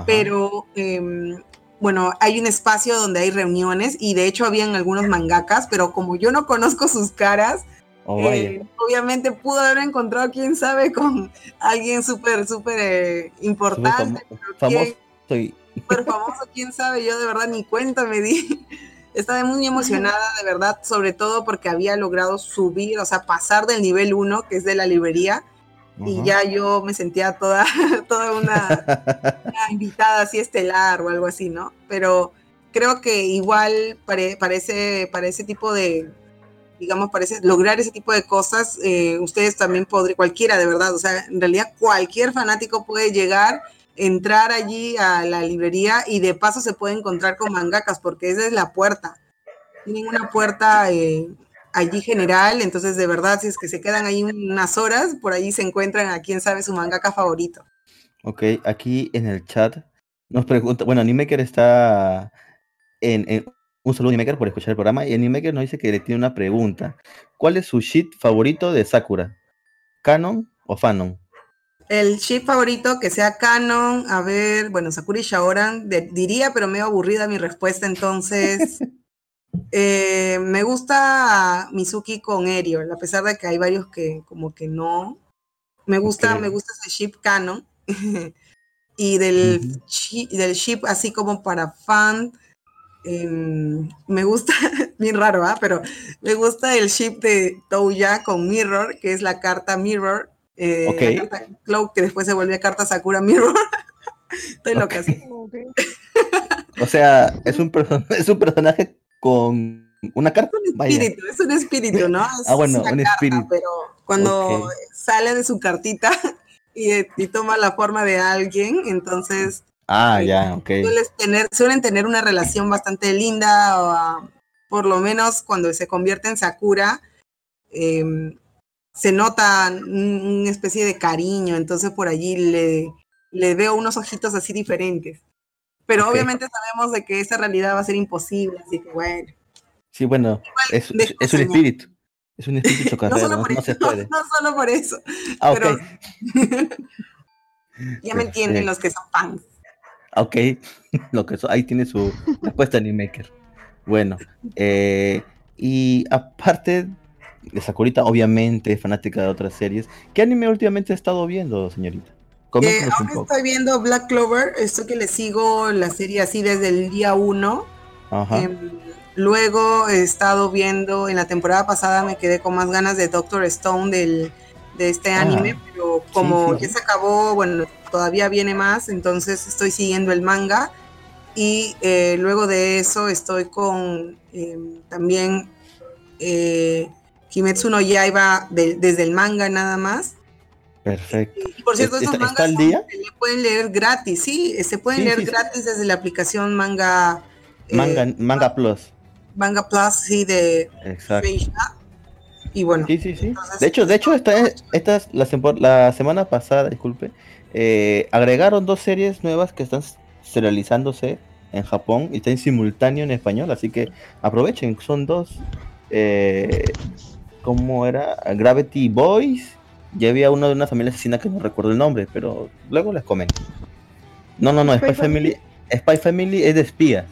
pero em, bueno, hay un espacio donde hay reuniones y de hecho habían algunos mangakas, pero como yo no conozco sus caras, Oh, eh, obviamente pudo haber encontrado, quién sabe, con alguien súper, súper eh, importante, famo- famoso quién- y súper famoso, quién sabe, yo de verdad ni cuenta me di. Estaba muy emocionada, de verdad, sobre todo porque había logrado subir, o sea, pasar del nivel 1, que es de la librería, y Ujú. ya yo me sentía toda, (laughs) toda una, una invitada así estelar o algo así, ¿no? Pero creo que igual pare- parece, para ese tipo de, digamos, parece lograr ese tipo de cosas, eh, ustedes también podrían, cualquiera de verdad, o sea, en realidad cualquier fanático puede llegar, entrar allí a la librería y de paso se puede encontrar con mangakas, porque esa es la puerta. Tienen una puerta eh, allí general, entonces de verdad, si es que se quedan ahí unas horas, por ahí se encuentran a quién sabe su mangaka favorito. Ok, aquí en el chat nos pregunta, bueno, Animaker está en, un saludo Animaker por escuchar el programa y Animaker nos dice que le tiene una pregunta. ¿Cuál es su shit favorito de Sakura? ¿Canon o Fanon? El ship favorito que sea canon, a ver, bueno, Sakura y Shaoran, de- diría, pero medio aburrida mi respuesta, entonces (laughs) eh, me gusta Mizuki con Eriol, a pesar de que hay varios que como que no. Me gusta, me gusta ese ship canon. (laughs) y del, shi- del ship así como para fan, em, me gusta, (laughs) bien raro, ¿ah? Pero me gusta el ship de Touya con Mirror, que es la carta Mirror. Eh, Ok. La carta Cloud, que después se volvió carta Sakura Mirror. (laughs) Estoy loca, Ok. sí. Ok. O sea, es un, (laughs) es un personaje con una carta. un Vaya. espíritu, es un espíritu, ¿no? Es (laughs) Ah, bueno, una un carta, espíritu. Pero cuando sale de su cartita y, y toma la forma de alguien, entonces Ah, eh, ya, ok. sueles tener, suelen tener una relación bastante linda, o, ah, por lo menos cuando se convierte en Sakura, em, se nota un- una especie de cariño, entonces por allí le, le veo unos ojitos así diferentes. Pero obviamente sabemos de que esa realidad va a ser imposible, así que bueno. Sí, es, es, es un espíritu. Es un espíritu (laughs) No chocarrero, solo no, por no eso, se puede. no solo por eso. Ah, pero- (laughs) Ya me entienden los que son fans. Ok, (laughs) lo que so- ahí tiene su respuesta Animaker. Bueno, eh, y aparte Sakurita, obviamente fanática de otras series, ¿qué anime últimamente ha estado viendo, señorita? Eh, un ahora poco. estoy viendo Black Clover, esto que le sigo la serie así desde el día 1. Ajá. Em, luego he estado viendo, en la temporada pasada me quedé con más ganas de Doctor Stone del, de este Ah, anime, pero como sí, sí. ya se acabó, bueno, todavía viene más, entonces estoy siguiendo el manga. Y eh, luego de eso estoy con em, también eh, Kimetsu no Yaiba de- desde el manga nada más. Perfecto. Y por cierto, ¿Está- esos mangas al son- día? se pueden leer gratis, sí, se pueden Sí, leer sí, sí. gratis desde la aplicación Manga, eh, Manga, Manga Plus. Manga Plus, sí, de Exacto. Y bueno, Sí, sí, sí. entonces- De hecho, de hecho, esta, esta es la, sempor- la semana pasada, disculpe, eh, agregaron dos series nuevas que están serializándose en Japón y está en simultáneo en español, así que aprovechen, son dos. Eh, ¿Cómo era? Gravity Boys. Y había uno de una familia asesina que no recuerdo el nombre, pero luego les comento. No, no, no, Spy, Spy Family. Spy Family es de espías.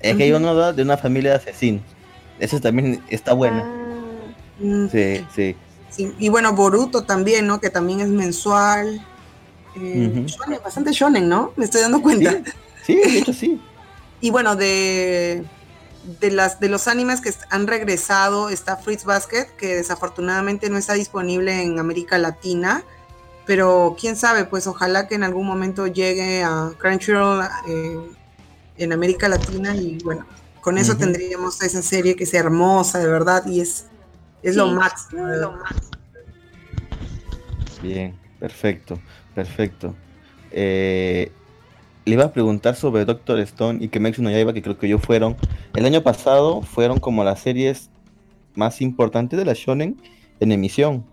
Es que hay uno de una familia de asesinos. Eso también está buena. Ah, mm, Sí, sí. sí. Y bueno, Boruto también, ¿no? Que también es mensual. Eh, shonen, bastante shonen, ¿no? Me estoy dando cuenta. Sí, sí, de hecho sí. (laughs) Y bueno, de, de, las, de los animes que han regresado está Fruits Basket, que desafortunadamente no está disponible en América Latina, pero quién sabe, pues ojalá que en algún momento llegue a Crunchyroll eh, en América Latina y bueno, con eso tendríamos esa serie que es hermosa, de verdad, y es, es lo máximo. de verdad. Bien, perfecto, perfecto. Eh, le iba a preguntar sobre Doctor Stone y Kimetsu no Yaiba, que creo que yo fueron, el año pasado fueron como las series más importantes de la shonen en emisión.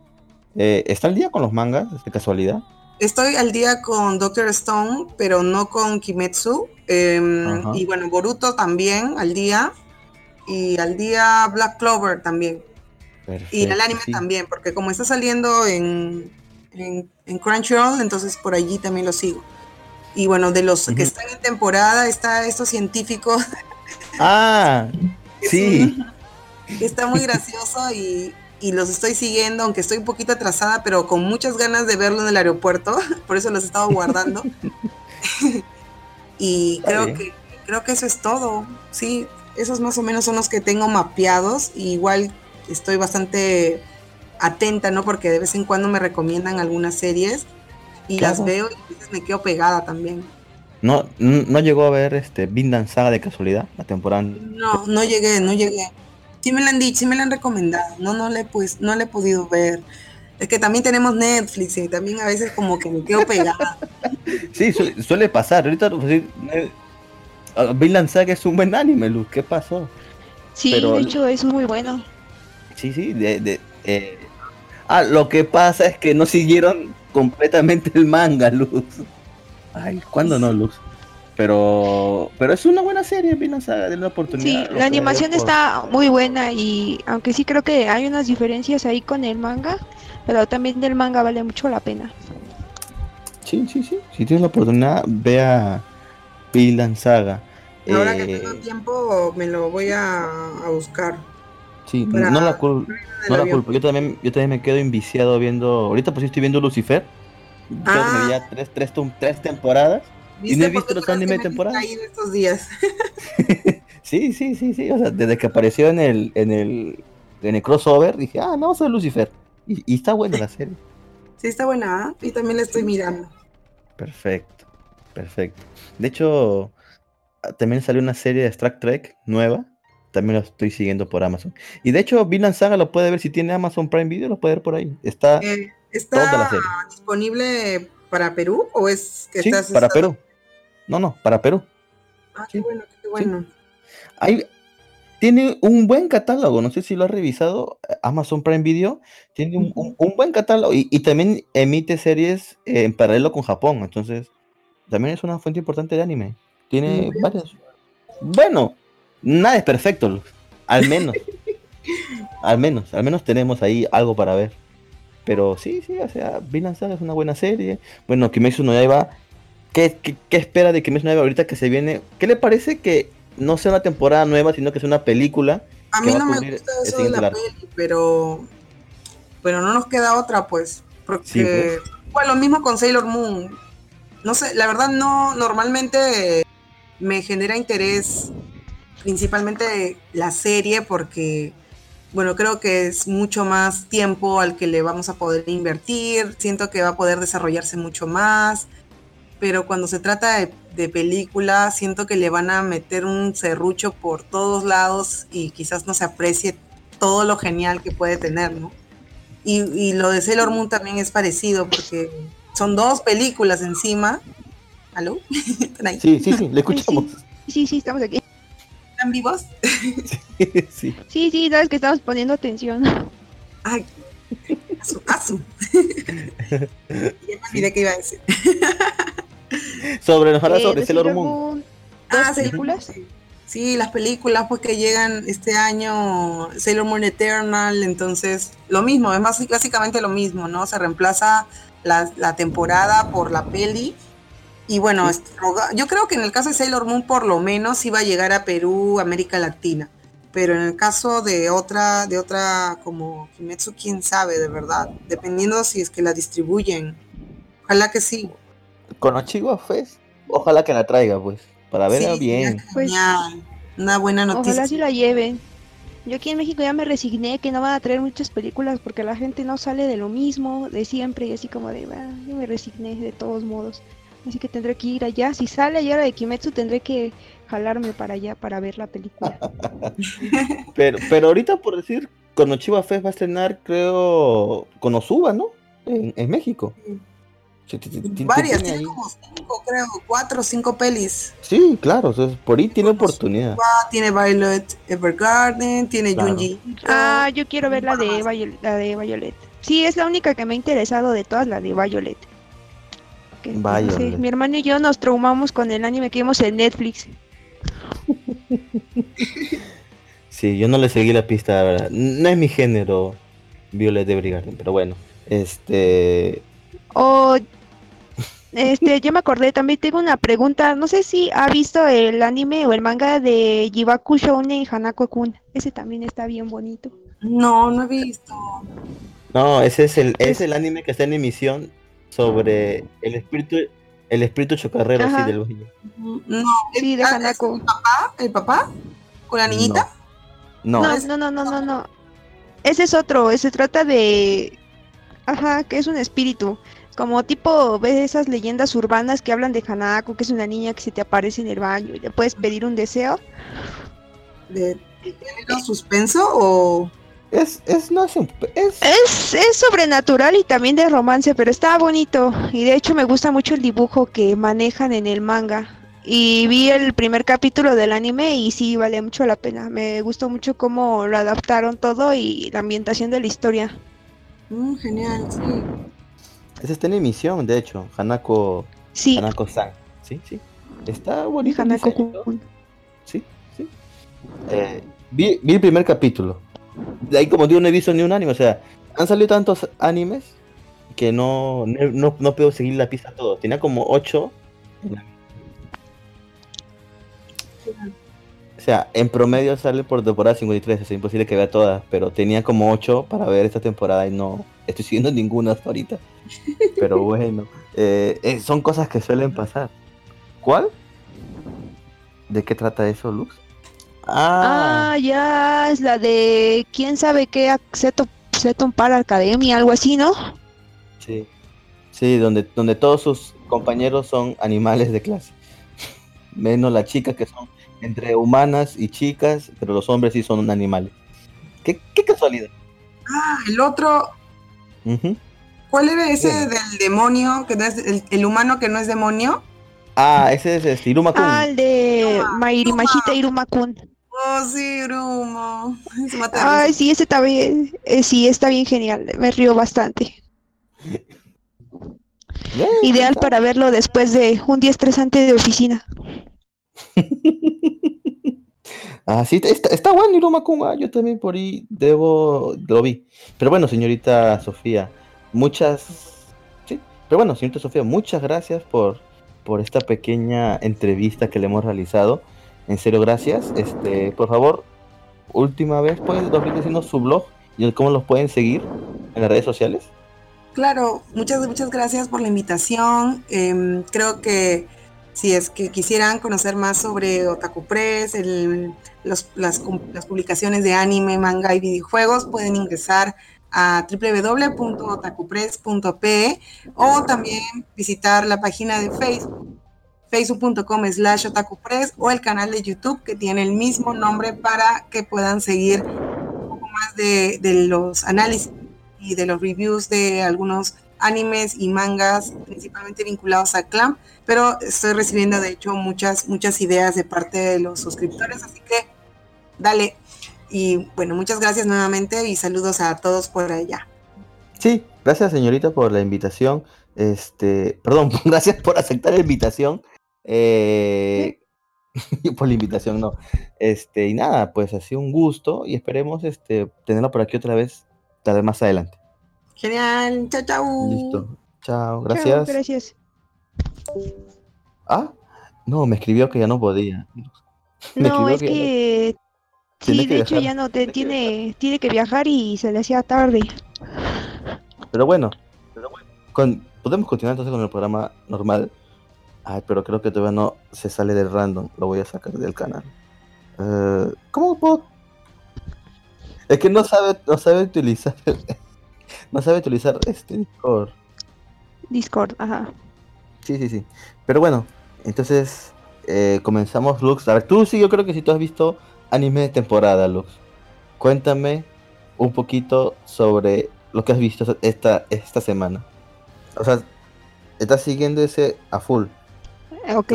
Eh, ¿Está al día con los mangas, de casualidad? Estoy al día con Doctor Stone, pero no con Kimetsu. em, y bueno, Boruto también al día. Y al día Black Clover también. Y el anime sí. también, porque como está saliendo en, en, en Crunchyroll, entonces por allí también lo sigo. Y bueno, de los que están en temporada, está estos científicos. Ah, (laughs) sí. está muy gracioso y, y los estoy siguiendo, aunque estoy un poquito atrasada, pero con muchas ganas de verlo en el aeropuerto, (laughs) por eso los he estado guardando. (laughs) y creo que, creo que eso es todo. Sí, esos más o menos son los que tengo mapeados. Y igual estoy bastante atenta, ¿no? Porque de vez en cuando me recomiendan algunas series y las veo y a veces me quedo pegada también. ¿No, no llegó a ver este Vinland Saga de casualidad la temporada? No, no llegué, no llegué. Sí me la han dicho, sí me la han recomendado. No, no le, pues, no le he podido ver. Es que también tenemos Netflix y también a veces como que me quedo pegada. (laughs) sí, suele, pasar. Ahorita pues, Vinland Saga es un buen anime, Luz. ¿Qué pasó? Sí, de hecho es muy bueno. Sí, sí. De, eh, Ah, lo que pasa es que no siguieron completamente el manga, Luz. Ay, ¿cuándo no, Luz? Pero, pero es una buena serie, Vinland Saga, de la oportunidad. Sí, la animación está muy buena y aunque sí creo que hay unas diferencias ahí con el manga, pero también del manga vale mucho la pena. Sí, sí, sí. Si tienes la oportunidad, vea Vinland Saga. Ahora que eh, tengo tiempo, me lo voy a, buscar. Sí, no la, culpo. Yo también, yo también me quedo inviciado viendo. Ahorita pues estoy viendo Lucifer. Ah. ya tres, tres, tres temporadas. Y no he visto los animes de temporada. estos días. (laughs) sí, sí, sí, sí. O sea, desde que apareció en el, en el, en el crossover, dije, ah, no, soy Lucifer. Y, está buena la serie. Sí, está buena, ¿ah? y también la estoy mirando. Perfecto, perfecto. De hecho, también salió una serie de Star Trek nueva. También la estoy siguiendo por Amazon. Y de hecho, Vinland Saga lo puede ver si tiene Amazon Prime Video, lo puede ver por ahí. Está, eh, ¿está disponible para Perú o es que sí, para Perú. No, no, para Perú. Ah, qué bueno, qué bueno. Hay, tiene un buen catálogo, no sé si lo has revisado, Amazon Prime Video tiene un, buen catálogo y, también emite series en paralelo con Japón, entonces también es una fuente importante de anime. Tiene varias. Bueno, nada es perfecto, al menos. (laughs) al menos, al menos tenemos ahí algo para ver. Pero sí, sí, o sea, Vinland Saga es una buena serie. Bueno, Kimetsu no Yaiba, ¿qué, qué, qué espera de Kimetsu no Yaiba ahorita que se viene? ¿Qué le parece que no sea una temporada nueva, sino que sea una película? A mí no me gusta eso de la peli, pero, pero no nos queda otra, pues. Porque, pues. lo mismo con Sailor Moon. No sé, la verdad no, normalmente me genera interés principalmente la serie porque bueno, creo que es mucho más tiempo al que le vamos a poder invertir, siento que va a poder desarrollarse mucho más, pero cuando se trata de, de película, siento que le van a meter un serrucho por todos lados y quizás no se aprecie todo lo genial que puede tener, ¿no? Y, y lo de Sailor Moon también es parecido, porque son dos películas encima. ¿Aló? (laughs) Sí, sí, sí, le escuchamos. sí, sí estamos aquí están vivos? (laughs) sí. Sí, sí, sabes que estamos poniendo atención. Ay, asu, asu. (laughs) ya me olvidé qué iba a decir. sobre, nos habla eh, sobre Sailor Moon. Ah, películas. Sí, las películas pues que llegan este año, Sailor Moon Eternal, entonces lo mismo, es más básicamente lo mismo, ¿no? Se reemplaza la, la temporada por la peli y bueno, yo creo que en el caso de Sailor Moon por lo menos iba a llegar a Perú, América Latina. Pero en el caso de otra, de otra como Kimetsu, quién sabe, de verdad. Dependiendo si es que la distribuyen. Ojalá que sí. Con Ochigo Fest, ojalá que la traiga, pues, para verla bien. Pues, una buena noticia. Ojalá si la lleven. Yo aquí en México ya me resigné que no van a traer muchas películas porque la gente no sale de lo mismo, de siempre, y así como de, yo me resigné de todos modos. Así que tendré que ir allá. Si sale allá de Kimetsu, tendré que jalarme para allá para ver la película. (laughs) pero, pero ahorita, por decir, Konochiba Fest va a estrenar, creo, Konosuba, ¿no? En, México. Varias, tiene como cinco, creo, cuatro o cinco pelis. Sí, claro, por ahí tiene oportunidad. Tiene Violet Evergarden, tiene Junji. Ah, yo quiero ver la de, Violet, la de Violet. Sí, es la única que me ha interesado de todas, la de Violet mi hermano y yo nos traumamos con el anime que vimos en Netflix. sí, yo no le seguí la pista, la verdad. No es mi género Violet de Brigarden, pero bueno. Este. Oh, Este, yo me acordé, también tengo una pregunta. No sé si ha visto el anime o el manga de Jibaku Shounen Hanako-kun. Ese también está bien bonito. No, no he visto. No, ese es el, es el anime que está en emisión sobre el espíritu, el espíritu chocarrero así Ajá. del baile. No. Sí, de Ah, ¿es Hanako. ¿El papá? ¿El papá? ¿Con la niñita? No, No, no, no, no, no, no. Ese es otro. Se trata de. Ajá, que es un espíritu. Como tipo, ves esas leyendas urbanas que hablan de Hanako, que es una niña que se te aparece en el baño y le puedes pedir un deseo. ¿De de género suspenso o...? Es, es, no es, un- es, Es, es sobrenatural y también de romance, pero está bonito. Y de hecho me gusta mucho el dibujo que manejan en el manga. Y vi el primer capítulo del anime y sí, vale mucho la pena. Me gustó mucho cómo lo adaptaron todo y la ambientación de la historia. Mm, genial, sí. ese está en emisión, de hecho, Hanako, Sí, Hanako-san. Sí, sí. Está bonito. Hanako-kun. Sí, sí. Eh, vi, vi el primer capítulo. De ahí, como digo, no he visto ni un anime. O sea, han salido tantos animes que no, no, no, puedo seguir la pista a todos. Tenía como 8. O sea, en promedio sale por temporada 53. Es imposible que vea todas. Pero tenía como 8 para ver esta temporada y no estoy siguiendo (laughs) ninguna hasta ahorita. Pero bueno, eh, eh, son cosas que suelen pasar. ¿Cuál? ¿De qué trata eso, Lux? Ah, ya, es la de quién sabe qué Seto, Seton para Academia, algo así, ¿no? Sí. Sí, donde, donde todos sus compañeros son animales de clase. (laughs) Menos las chicas que son entre humanas y chicas, pero los hombres sí son animales. ¿Qué, qué casualidad? Ah, el otro... ¿Cuál era ese del demonio, que no es el, el humano que no es demonio? Ah, ese es este, Iruma Kun. Ah, el de Iruma, Iruma-kun. Oh, sí, Brumo. (laughs) Ay, sí, ese está bien, eh, sí, está bien genial, me río bastante. Bien, Ideal está. para verlo después de un día estresante de oficina. (laughs) Ah, sí, está, está bueno Iruma Kun. ah, yo también por ahí debo, lo vi. Pero bueno, señorita Sofía, muchas... Sí, pero bueno, señorita Sofía, muchas gracias por, por esta pequeña entrevista que le hemos realizado. En serio, gracias. Este, por favor, última vez, ¿puedes nos diciendo su blog y cómo los pueden seguir en las redes sociales? Claro, muchas, muchas gracias por la invitación. Em, creo que si es que quisieran conocer más sobre Otaku Press, las, las publicaciones de anime, manga y videojuegos, pueden ingresar a www.otakupress.pe o también visitar la página de Facebook, facebook.com slash otakupress o el canal de YouTube que tiene el mismo nombre para que puedan seguir un poco más de, los análisis y de los reviews de algunos animes y mangas, principalmente vinculados a Clamp, pero estoy recibiendo de hecho muchas, muchas ideas de parte de los suscriptores, así que dale. Y bueno, muchas gracias nuevamente y saludos a todos por allá. Sí, gracias señorita por la invitación. Este, perdón, (laughs) gracias por aceptar la invitación. Eh, (laughs) por la invitación, no. Este, y nada, pues ha sido un gusto y esperemos este, tenerla por aquí otra vez, tal vez más adelante. Genial, chao, chao. Listo. Chao, Chao, gracias. gracias. Ah, no, me escribió que ya no podía. Me No, es que (laughs) sí, que de hecho ya no te tiene, tiene que viajar y se le hacía tarde. Pero bueno, con- podemos continuar entonces con el programa normal. Ay, pero creo que todavía no se sale del random. Lo voy a sacar del canal. Eh, ¿Cómo puedo? Es que no sabe, no sabe utilizar. (laughs) no sabe utilizar este Discord. Discord, ajá. Sí, sí, sí. Pero bueno, entonces eh, comenzamos, Lux. A ver, tú sí, yo creo que si tú has visto anime de temporada, Lux. Cuéntame un poquito sobre lo que has visto esta, esta semana. O sea, estás siguiendo ese a full. Ok.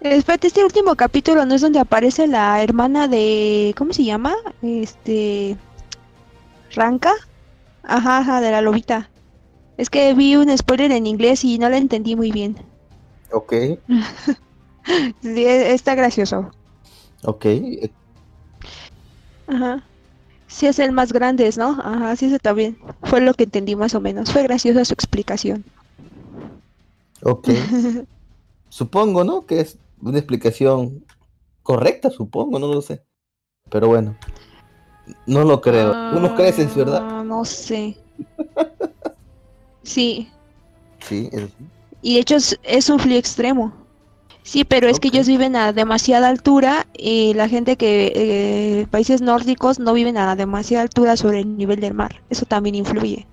Espérate, este último capítulo no es donde aparece la hermana de. ¿Cómo se llama? Este. ¿Ranka? Ajá, ajá, de la lobita. Es que vi un spoiler en inglés y no la entendí muy bien. Ok, (laughs) Sí, e- está gracioso. ok. Ajá. Sí es el más grande, ¿no? Ajá, sí, eso también. Fue lo que entendí más o menos. Fue graciosa su explicación. Ok. (laughs) supongo, ¿no? Que es una explicación correcta, supongo, no lo sé. Pero bueno, no lo creo. Unos creces, ¿verdad? Ah, No sé. (laughs) Sí, Sí, eso sí. y de hecho es, es un frío extremo. Sí, pero es que ellos viven a demasiada altura y la gente que, eh, países nórdicos no viven a demasiada altura sobre el nivel del mar. Eso también influye.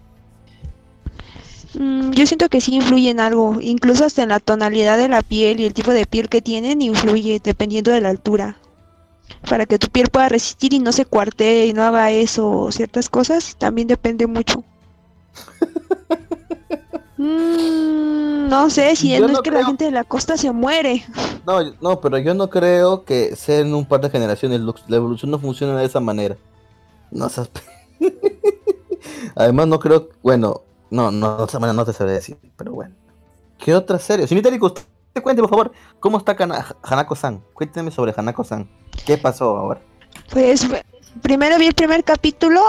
Mm, yo siento que sí influye en algo, incluso hasta en la tonalidad de la piel y el tipo de piel que tienen influye dependiendo de la altura. Para que tu piel pueda resistir y no se cuartee y no haga eso o ciertas cosas, también depende mucho. (laughs) Mm, no sé, si no es que la gente de la costa se muere. No, no, pero yo no creo que sea en un par de generaciones. La evolución no funciona de esa manera. No seas (laughs) Además, no creo. Bueno, no, no, manera no te sabré decir. Pero bueno. ¿Qué otra serie? Señorita Rico, usted cuente, por favor, ¿cómo está Hanako-san? Cuénteme sobre Hanako-san. ¿Qué pasó ahora? Pues primero vi el primer capítulo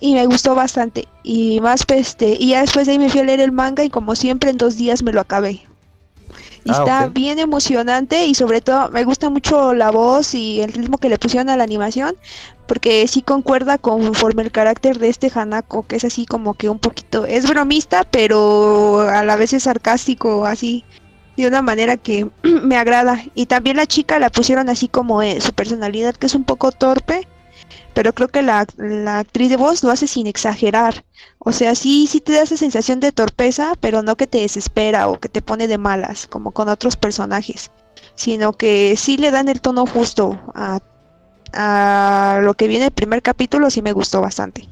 y me gustó bastante. Y más, pues, este, y ya después de ahí me fui a leer el manga y como siempre en dos días me lo acabé. Y Ah, está bien emocionante y sobre todo me gusta mucho la voz y el ritmo que le pusieron a la animación porque sí concuerda conforme el carácter de este Hanako que es así como que un poquito es bromista pero a la vez es sarcástico así de una manera que (clears throat) me agrada. Y también la chica la pusieron así como eh, su personalidad que es un poco torpe pero creo que la, la actriz de voz lo hace sin exagerar o sea, sí, sí te da esa sensación de torpeza, pero no que te desespera o que te pone de malas, como con otros personajes, sino que sí le dan el tono justo a, a lo que viene el primer capítulo, sí me gustó bastante.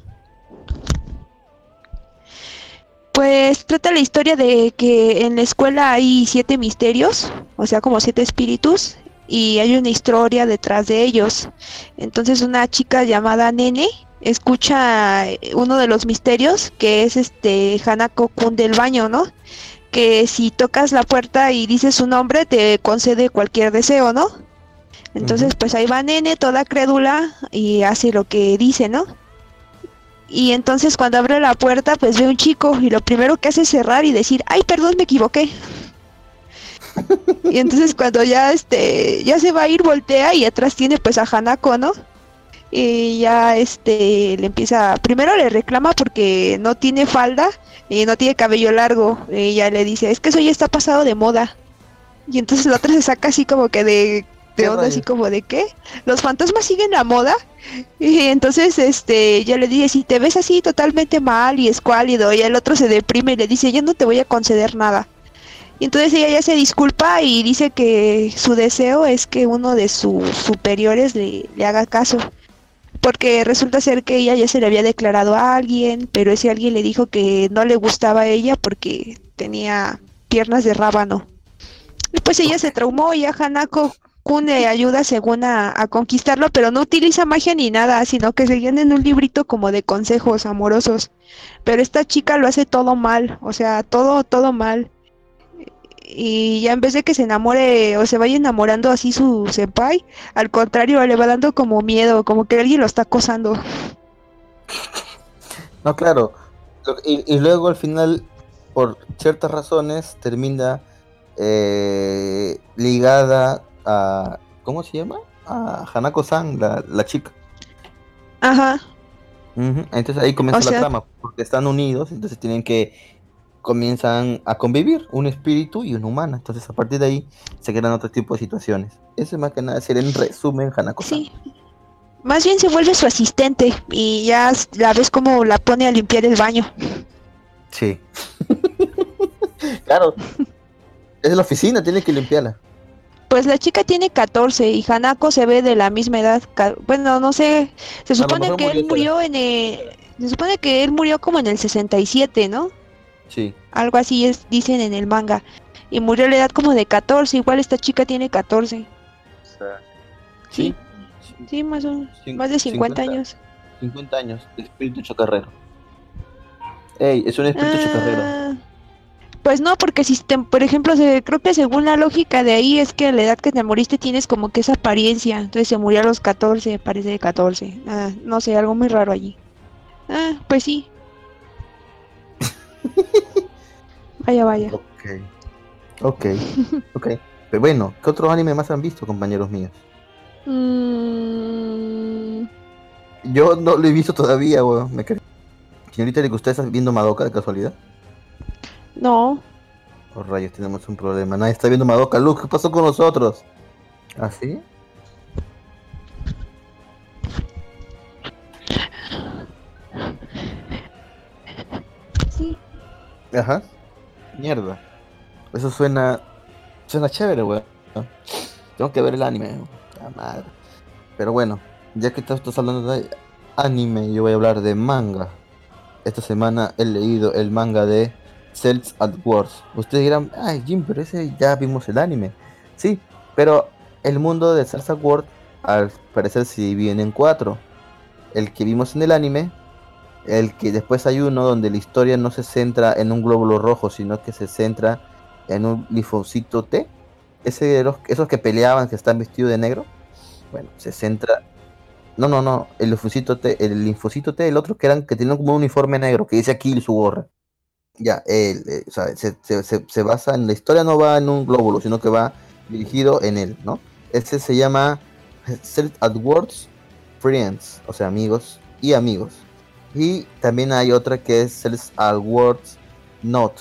Pues trata la historia de que en la escuela hay siete misterios, o sea, como siete espíritus, y hay una historia detrás de ellos. Entonces una chica llamada Nene escucha eh, uno de los misterios, que es este Hanako Kun del baño, ¿no? Que si tocas la puerta y dices su nombre, te concede cualquier deseo, ¿no? Entonces, pues ahí va Nene, toda crédula, y hace lo que dice, ¿no? Y entonces cuando abre la puerta, pues ve un chico, y lo primero que hace es cerrar y decir, ay, perdón, me equivoqué. (laughs) y entonces cuando ya este, ya se va a ir, voltea y atrás tiene pues a Hanako, ¿no? y ya este le empieza primero le reclama porque no tiene falda y no tiene cabello largo. Y ya le dice es que eso ya está pasado de moda y entonces la otra se saca así como que de de ¿Qué onda así como de qué los fantasmas siguen la moda y entonces este ya le dice si te ves así totalmente mal y escuálido y el otro se deprime y le dice yo no te voy a conceder nada y entonces ella ya se disculpa y dice que su deseo es que uno de sus superiores le, le haga caso porque resulta ser que ella ya se le había declarado a alguien, pero ese alguien le dijo que no le gustaba a ella porque tenía piernas de rábano. Y pues ella se traumó y a Hanako Kun le ayuda según a, a conquistarlo, pero no utiliza magia ni nada, sino que seguían en un librito como de consejos amorosos. Pero esta chica lo hace todo mal, o sea, todo, todo mal. Y ya en vez de que se enamore o se vaya enamorando así su senpai, al contrario, le va dando como miedo, como que alguien lo está acosando. No, claro. Y, y luego al final, por ciertas razones, termina eh, ligada a. ¿Cómo se llama? A Hanako-san, la, la chica. Ajá, Entonces ahí comienza O la trama, porque están unidos, entonces tienen que. Comienzan a convivir, un espíritu y una humana. Entonces a partir de ahí se crean otro tipo de situaciones. Eso es más que nada ser en resumen Hanako-san. sí. Más bien se vuelve su asistente y ya la ves como la pone a limpiar el baño. Sí. (laughs) claro. Es la oficina, tiene que limpiarla. Pues la chica tiene 14 y Hanako se ve de la misma edad. Bueno, no sé, se supone que él murió murió en el... Se supone que él murió como en el 67, ¿no? Sí. Algo así es, dicen en el manga. Y murió a la edad como de 14, igual esta chica tiene 14. Sí, sí, más, más de 50, 50. años. 50 años, espíritu chocarrero. Ey, es un espíritu chocarrero. Ah, Pues no, porque si, te- por ejemplo, se, creo que según la lógica de ahí es que a la edad que te moriste tienes como que esa apariencia. Entonces se murió a los 14, parece de 14. Ah, no sé, algo muy raro allí. Ah, pues sí. (laughs) Vaya, vaya. Ok. Ok, ok. Pero bueno, ¿qué otros anime más han visto, compañeros míos? Mm, Yo no lo he visto todavía, weón. Me cre- Señorita, ¿que usted está viendo Madoka de casualidad? no, Oh, rayos, tenemos un problema. Nadie está viendo Madoka. Luz, ¿qué pasó con nosotros? ¿Ah, sí. Ajá. Mierda. Eso suena. Suena chévere, weón. Tengo que ver el anime. Pero bueno, ya que estás hablando de anime, yo voy a hablar de manga. Esta semana he leído el manga de Cells at Wars. Ustedes dirán, ay Jim, pero ese ya vimos el anime. Sí, pero el mundo de Cells at Wars al parecer se divide en cuatro. El que vimos en el anime, el que después hay uno donde la historia no se centra en un glóbulo rojo, sino que se centra en un linfocito T. Ese de los, esos que peleaban, que están vestidos de negro. Bueno, se centra. No, no, no. El linfocito T, el linfocito T, el otro que eran que tenían como un uniforme negro que dice aquí su gorra. Ya, eh, se, se- se- basa en la historia, no va en un glóbulo, sino que va dirigido en él, ¿no? Ese se llama Self AdWords Friends, o sea, amigos y amigos. Y también hay otra que es Self AdWords Not,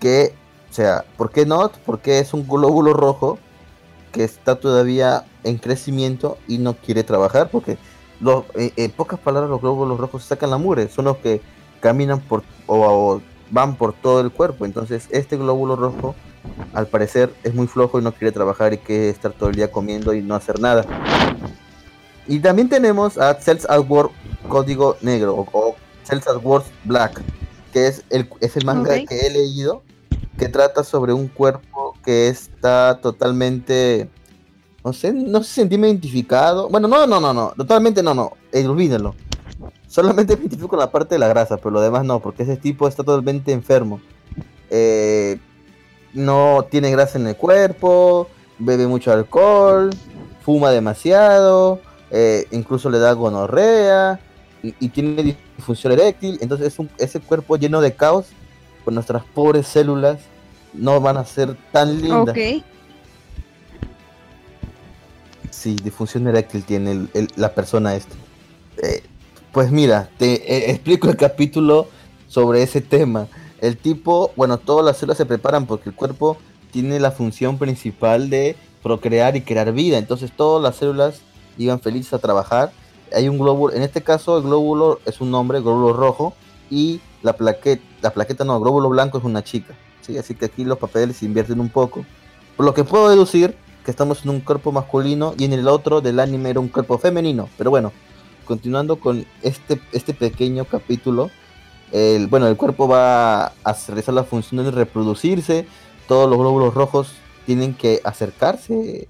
que, o sea, ¿por qué Not? Porque es un glóbulo rojo que está todavía en crecimiento y no quiere trabajar porque los, eh, en pocas palabras los glóbulos rojos sacan la mugre, son los que caminan por o, o van por todo el cuerpo. Entonces este glóbulo rojo al parecer es muy flojo y no quiere trabajar y quiere estar todo el día comiendo y no hacer nada. Y también tenemos a Cells at War Código Negro o, o Cells at War Black, que es el, es el manga que he leído que trata sobre un cuerpo que está totalmente no sé, no se sentí identificado. Bueno, no, no, no, no, totalmente no, no, eh, olvídenlo. Solamente me identifico con la parte de la grasa, pero lo demás no, porque ese tipo está totalmente enfermo. Eh, no tiene grasa en el cuerpo, bebe mucho alcohol, fuma demasiado, eh, incluso le da gonorrea y, y tiene disfunción eréctil. Entonces es un- ese cuerpo lleno de caos, pues nuestras pobres células no van a ser tan lindas. Ok. Sí, disfunción eréctil tiene el- el- la persona esta. Eh, pues mira, te eh, explico el capítulo sobre ese tema. El tipo, bueno, todas las células se preparan porque el cuerpo tiene la función principal de procrear y crear vida. Entonces todas las células iban felices a trabajar. Hay un glóbulo, en este caso el glóbulo es un hombre, glóbulo rojo, y la plaqueta, la plaqueta no, el glóbulo blanco es una chica. ¿sí? Así que aquí los papeles se invierten un poco. Por lo que puedo deducir que estamos en un cuerpo masculino y en el otro del anime era un cuerpo femenino. Pero bueno, continuando con este, este pequeño capítulo, el, bueno, el cuerpo va a realizar la función de reproducirse, todos los glóbulos rojos tienen que acercarse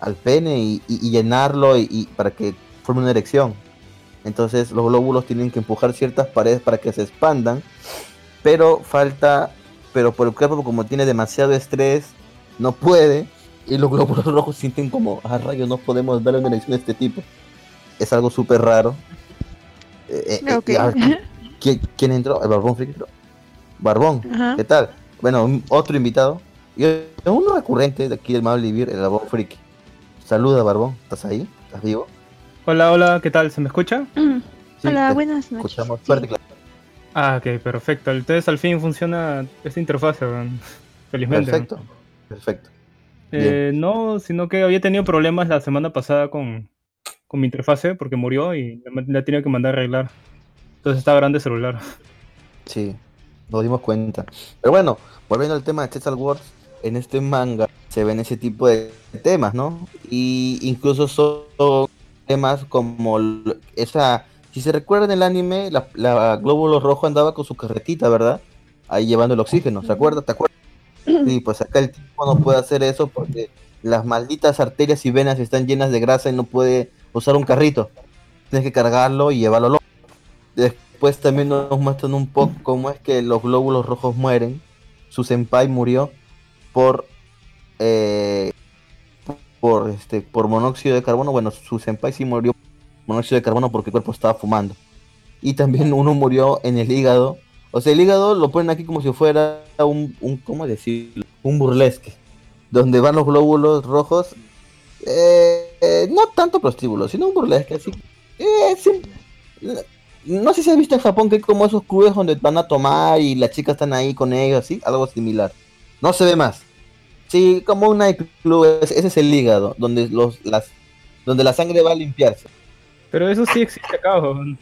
al pene y, y- y llenarlo y, y para que forme una erección. Entonces los glóbulos tienen que empujar ciertas paredes para que se expandan, pero falta, pero por el cuerpo como tiene demasiado estrés, no puede y los glóbulos (laughs) rojos sienten como, ah, rayos, no podemos darle una erección a este tipo. Es algo súper raro. Eh, eh, Ok. ah, ¿quién, quién entró? ¿El Barbón Friki? Barbón, Ajá. ¿qué tal? Bueno, un- otro invitado. Y eh, uno recurrente de aquí del Mal Vivir, el Barbón Friki. Saluda, Barbón. ¿Estás ahí? ¿Estás vivo? Hola, hola, ¿qué tal? ¿Se me escucha? (clears throat) Sí, Hola, te buenas noches. Escuchamos Sí. fuerte claro. Ah, ok, perfecto. Entonces al fin funciona esta interfaz, (laughs) felizmente. Perfecto. Perfecto. Eh, no, sino que había tenido problemas la semana pasada con, con mi interfase porque murió y la, tenía que mandar a arreglar. Entonces está grande el celular. Sí, nos dimos cuenta. Pero bueno, volviendo al tema de Tesla Wars, en este manga se ven ese tipo de temas, ¿no? Y incluso son temas como esa. Si se recuerdan el anime, la, la Glóbulo Rojo andaba con su carretita, ¿verdad? Ahí llevando el oxígeno, ¿se acuerda? ¿Te acuerdas? Sí, pues acá el tipo no puede hacer eso porque las malditas arterias y venas están llenas de grasa y no puede usar un carrito. Tienes que cargarlo y llevarlo hombro. Después también nos muestran un poco cómo es que los glóbulos rojos mueren. Su senpai murió por eh, por este por monóxido de carbono. Bueno, su senpai sí murió por monóxido de carbono porque el cuerpo estaba fumando. Y también (laughs) uno murió en el hígado. O sea, el hígado lo ponen aquí como si fuera un, un ¿cómo un burlesque, donde van los glóbulos rojos, eh, eh, no tanto prostíbulos, sino un burlesque, así. eh, no sé si has visto en Japón que hay como esos clubes donde van a tomar y las chicas están ahí con ellos, así, algo similar. No se ve más. Sí, como un nightclub, ese ese es el hígado, donde los, las, donde la sangre va a limpiarse. Pero eso sí existe acá, weón.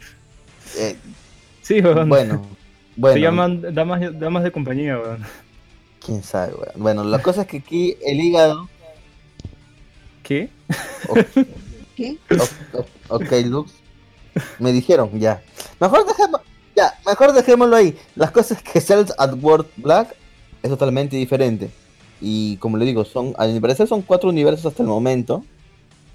Eh, Sí, weón. bueno, bueno. Se llaman damas, damas de compañía, weón. Quién sabe, weón. Bueno, la cosa es que aquí el hígado. ¿Qué? ¿Qué? ok, Lux. Me dijeron, ya. Mejor dejemos. Ya, mejor dejémoslo ahí. Las cosas que Cells at World Black es totalmente diferente. Y como le digo, son, a mi parecer son cuatro universos hasta el momento.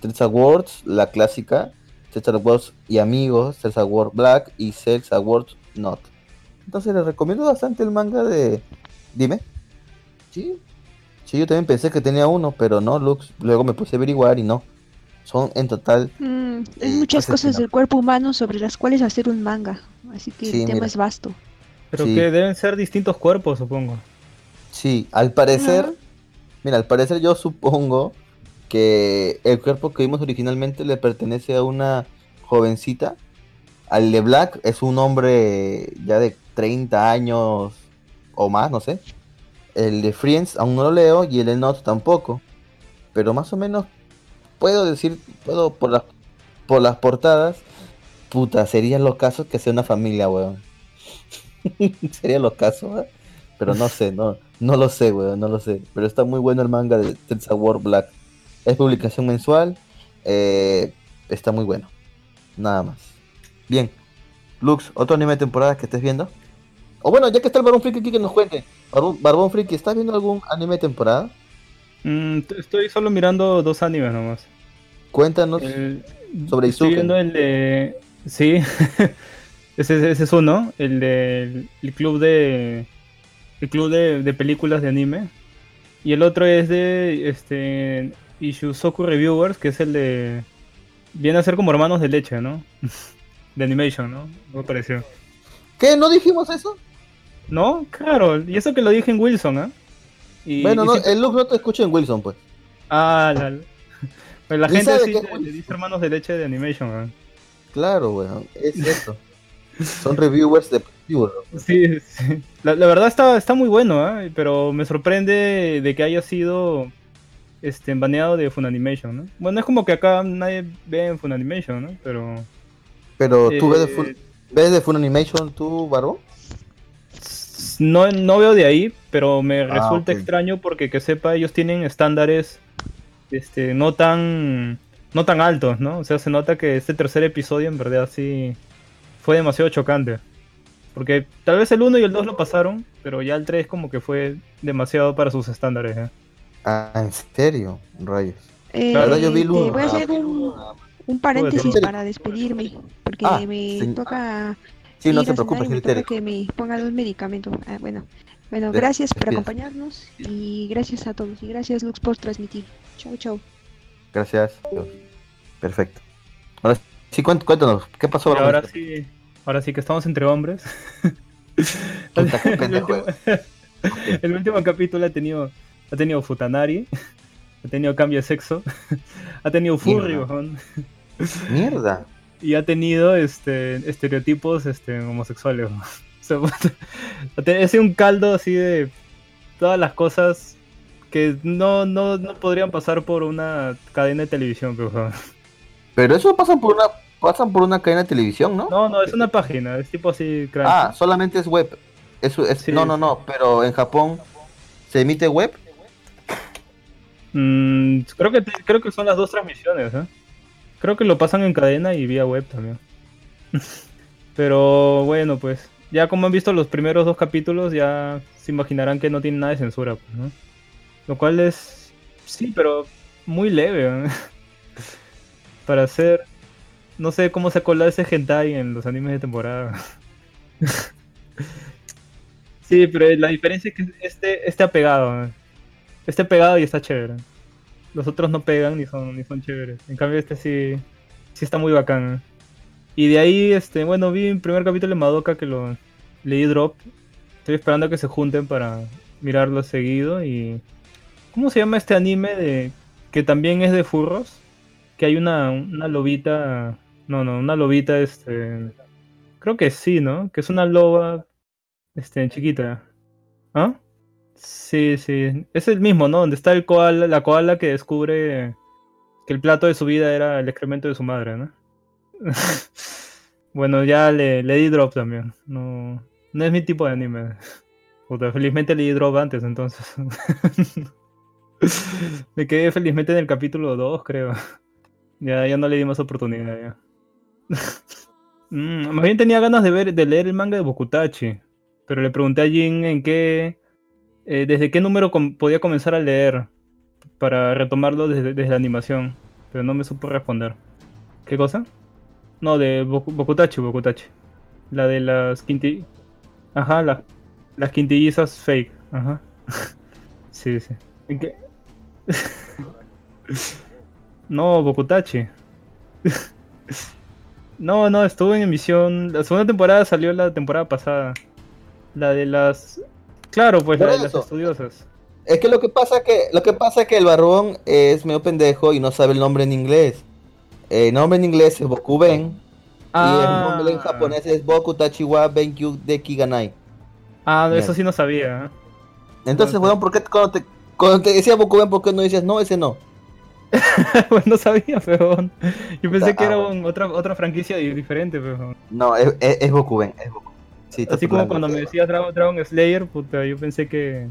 At Worlds, la clásica. At Worlds y amigos. At World Black y at Worlds Not. Entonces les recomiendo bastante el manga de. Dime. Sí. Sí, yo también pensé que tenía uno, pero no, Lux. Luego me puse a averiguar y no. Son en total Mm, hay Eh, muchas cosas del cuerpo humano sobre las cuales hacer un manga. Así que Sí, el tema mira. es vasto. Pero Sí. que deben ser distintos cuerpos, supongo. Sí, al parecer, mira, al parecer yo supongo que el cuerpo que vimos originalmente le pertenece a una jovencita. Al de Black es un hombre ya de 30 años o más, no sé. El de Friends aún no lo leo y el de Not tampoco. Pero más o menos puedo decir, puedo por las por las portadas, puta, serían los casos que sea una familia, weón. (laughs) serían los casos, ¿eh? Pero no sé, no, no lo sé, weón, no lo sé. Pero está muy bueno el manga de Tensa War Black. Es publicación mensual. eh, está muy bueno. Nada más. Bien. Lux, otro anime de temporada que estés viendo. O bueno, ya que está el Barbón Friki aquí que nos cuente. Barbón, Barbón Friki, ¿estás viendo algún anime de temporada? Mm, estoy solo mirando dos animes nomás. Cuéntanos. El- Sobre estoy Izuken. viendo el de. Sí, (laughs) ese, ese es uno. El de. El club de. El club de, de películas de anime. Y el otro es de. Este. Ishuzoku Reviewers, que es el de. Viene a ser como hermanos de leche, ¿no? (laughs) De animation, ¿no? Me pareció. ¿Qué? ¿No dijimos eso? ¿No? Claro, y eso que lo dije en Wilson, ¿ah? Y- bueno, y no, el Lux no te escucha en Wilson, pues. Ah, la... Pues la gente sí le dice hermanos de leche de animation, ¿ah? Claro, weón. Es eso. Son reviewers de películas. Sí, sí. La, la verdad está, está muy bueno, ¿ah? pero me sorprende de que haya sido este, baneado de Funimation, ¿no? Bueno, es como que acá nadie ve en Funimation, ¿no? Pero... Pero tú ves de, eh, Fun- ves de Funimation, tú, Barbo. No, no veo de ahí, pero me resulta ok. extraño porque que sepa, ellos tienen estándares este, no tan no tan altos, ¿no? O sea, se nota que este tercer episodio en verdad sí fue demasiado chocante. Porque tal vez el 1 y el 2 lo pasaron, pero ya el 3 como que fue demasiado para sus estándares. ¿eh? Ah, ¿en serio? Rayos. Eh, La verdad yo vi el te voy a hacer un, un paréntesis para despedirme, porque Ah, me sí. toca Sí, no ir se a preocupe, cenar y me señorita toca Erika. que me pongan un medicamento. Ah, bueno, bueno, gracias por acompañarnos y gracias a todos y gracias Lux por transmitir. Chau, chau. Gracias. Perfecto. Ahora sí, cuént- cuéntanos, ¿qué pasó, ahora sí, ahora sí que estamos entre hombres. (laughs) Puta, qué el, último, el último capítulo ha tenido, ha tenido Futanari, ha tenido cambio de sexo, ha tenido furry, Mierda. Mierda. y ha tenido este estereotipos este, homosexuales. (laughs) O sea, sido un caldo así de todas las cosas que no, no, no podrían pasar por una cadena de televisión, pero. Pero eso pasan por una pasan por una cadena de televisión, ¿no? No, no, es una página, es tipo así, crunchy. Ah, solamente es web. Eso es, Sí, no, no, no, pero en Japón se emite web. Mm, creo que creo que son las dos transmisiones, ¿eh? Creo que lo pasan en cadena y vía web también. (laughs) Pero bueno, pues ya como han visto los primeros dos capítulos, ya se imaginarán que no tiene nada de censura, pues, ¿no? Lo cual es sí, pero muy leve, ¿eh? (laughs) Para hacer no sé cómo se colado ese hentai en los animes de temporada. (laughs) sí, pero la diferencia es que este este apegado, ¿eh? Este pegado y está chévere. Los otros no pegan ni son, ni son chéveres. En cambio este sí, sí está muy bacán. Y de ahí, este, bueno, vi el primer capítulo de Madoka que lo leí drop. Estoy esperando a que se junten para mirarlo seguido y... ¿Cómo se llama este anime de que también es de furros? Que hay una, una lobita... No, no, una lobita, este... Creo que sí, ¿no? Que es una loba, este, chiquita. ¿Ah? Sí, sí. Es el mismo, ¿no? Donde está el koala, la koala que descubre que el plato de su vida era el excremento de su madre, ¿no? (laughs) bueno, ya le, di drop también. No, no es mi tipo de anime. Puta, felizmente le di drop antes, entonces. (laughs) Me quedé felizmente en el capítulo 2, creo. Ya, ya no le di más oportunidad, ya. (laughs) Mm, más bien tenía ganas de ver, de leer el manga de Bokutachi. Pero le pregunté a Jin en qué. eh, desde qué número podía comenzar a leer. Para retomarlo desde, la animación. Pero no me supo responder. ¿Qué cosa? No, de Boku- Bokutachi, Bokutachi. La de las quinti... Ajá, la- las quintillizas fake. Ajá. (laughs) sí, sí. ¿En qué? (laughs) no, Bokutachi. No, no, estuvo en emisión. La segunda temporada salió la temporada pasada. La de las... Claro, pues la de las estudiosas. Es que lo que pasa que lo que pasa es que el barbón es medio pendejo y no sabe el nombre en inglés. El nombre en inglés es Bokuben y el nombre en japonés es Boku Tachiwa Benkyu Deki Ganai. Ah, Bien. eso sí no sabía. ¿eh? Entonces, weón, ¿por qué cuando te, cuando te decía Bokuben, por qué no decías no, ese no? (laughs) Pues no sabía, pero yo pensé Ah, que era un- otra, otra franquicia di- diferente, pero No, es, es, es Bokuben, es. Sí, está así como cuando me decías Dragon, Dragon Slayer, puta, yo pensé que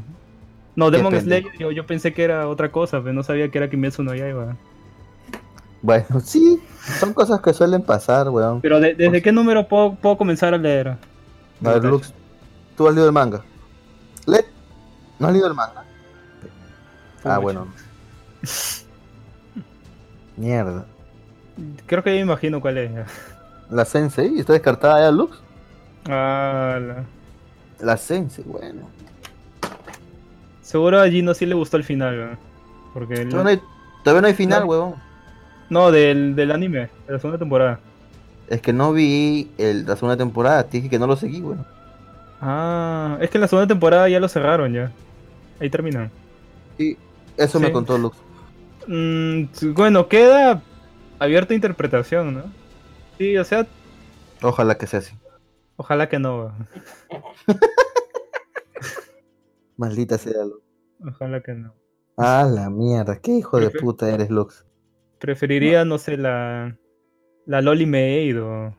no, Demon. Slayer, yo, yo pensé que era otra cosa, pero no sabía que era Kimetsu no Yaiba. Bueno, sí, son cosas que suelen pasar, weón. Pero de- ¿desde qué número puedo, puedo comenzar a leer? A ver, Lux, tú has leído el manga. ¿Le? ¿No has leído el manga? Ah, bueno. (laughs) Mierda. Creo que ya me imagino cuál es. La Sensei, ¿está descartada ya, Lux? Ah, la- La Sensei, bueno. Seguro a Gino sí le gustó el final, ¿no? porque el- Todavía no hay, todavía no hay final, No. weón. no del, del anime, de la segunda temporada. Es que no vi el, la segunda temporada, te dije que no lo seguí, weón. Ah, es que en la segunda temporada ya lo cerraron ya. Ahí terminan. Sí, eso me contó Lux. Mm, bueno, queda abierta interpretación, ¿no? Sí, o sea, Ojalá que sea así. ojalá que no. (laughs) Maldita sea, Lux. Ojalá que no. Ah, la mierda, qué hijo de puta eres, Lux. Preferiría, no sé, la. La Loli Maid o.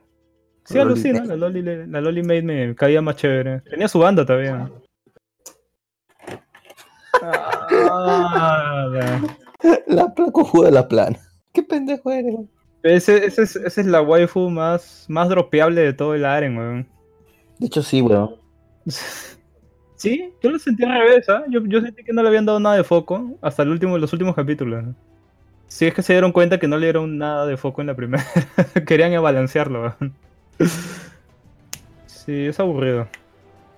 Sí, Loli. Maid. La Loli, la Loli Maid me caía más chévere. Tenía su banda también. (laughs) Ah. (laughs) La plana de la plana. Qué pendejo eres, weón. Ese, ese es, esa es la waifu más, más dropeable de todo el aren, weón. De hecho, sí, weón. (laughs) Sí, yo lo sentí al revés, ¿ah? Yo, yo sentí que no le habían dado nada de foco hasta el último, los últimos capítulos. ¿no? Sí, es que se dieron cuenta que no le dieron nada de foco en la primera. (laughs) Querían balancearlo. weón. Sí, es aburrido.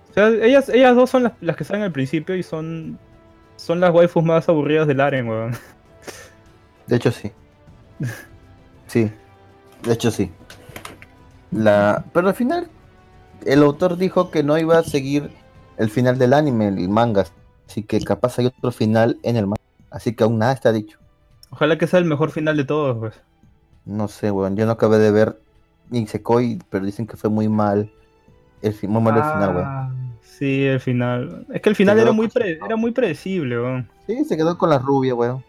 O sea, ellas, ellas dos son las, las que salen al principio y son, son las waifus más aburridas del aren, weón. De hecho, sí. Sí. De hecho, sí. La... Pero al final, el autor dijo que no iba a seguir el final del anime, el manga. Así que capaz hay otro final en el manga. Así que aún nada está dicho. Ojalá que sea el mejor final de todos, pues. No sé, weón. Yo no acabé de ver Nisekoi, pero dicen que fue muy mal. El, muy mal el final, weón. Sí, el final. Es que el final era muy, pre- era muy predecible, weón. Sí, se quedó con la rubia, weón.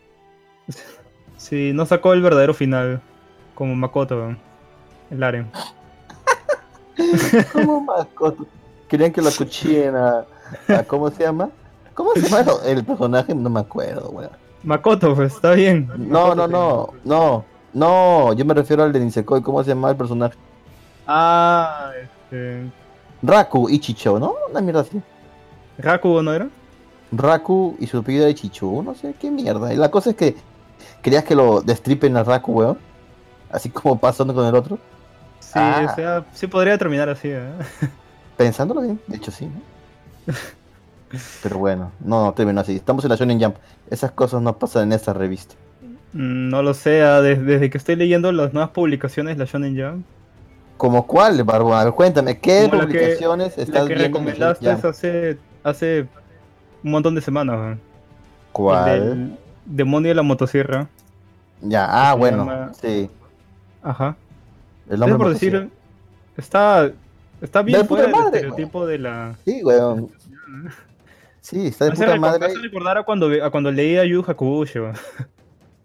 Sí, no sacó el verdadero final. Como Makoto, weón. El Aren. (laughs) Como mascota. Querían que lo cuchillen a, a- ¿Cómo se llama? ¿Cómo se llama el personaje? No me acuerdo, weón. Makoto, pues, está bien. No, no, no, no. No, yo me refiero al de Nisekoi. ¿Cómo se llama el personaje? Ah, este. Raku Ichicho, ¿no? Una mierda así. Rakugo, ¿no era? Raku y su apellido de Ichicho. No sé qué mierda. Y la cosa es que querías que lo destripen a Raku, weón. Así como pasando con el otro. Sí, Ah. o sea, sí podría terminar así, ¿eh? Pensándolo bien, de hecho sí, ¿no? (laughs) Pero bueno, no, no terminó así. Estamos en la Shonen Jump. Esas cosas no pasan en esta revista. Mm, No lo sé, ah, des- desde, que estoy leyendo las nuevas publicaciones de la Shonen Jump. ¿Como cuál, Barbón? A ver, cuéntame, ¿qué Como la que- publicaciones estás La que viendo recomendaste hace, hace un montón de semanas, ¿Cuál? del demonio de la motosierra. Ya, ah, bueno, llama- sí. Ajá. El Es nombre por decir, está, está bien De puta fuera del madre, estereotipo de la... Sí, weón. (laughs) Sí, está de Me hace, puta recor- me madre. hace recordar a cuando, a cuando leía Yu.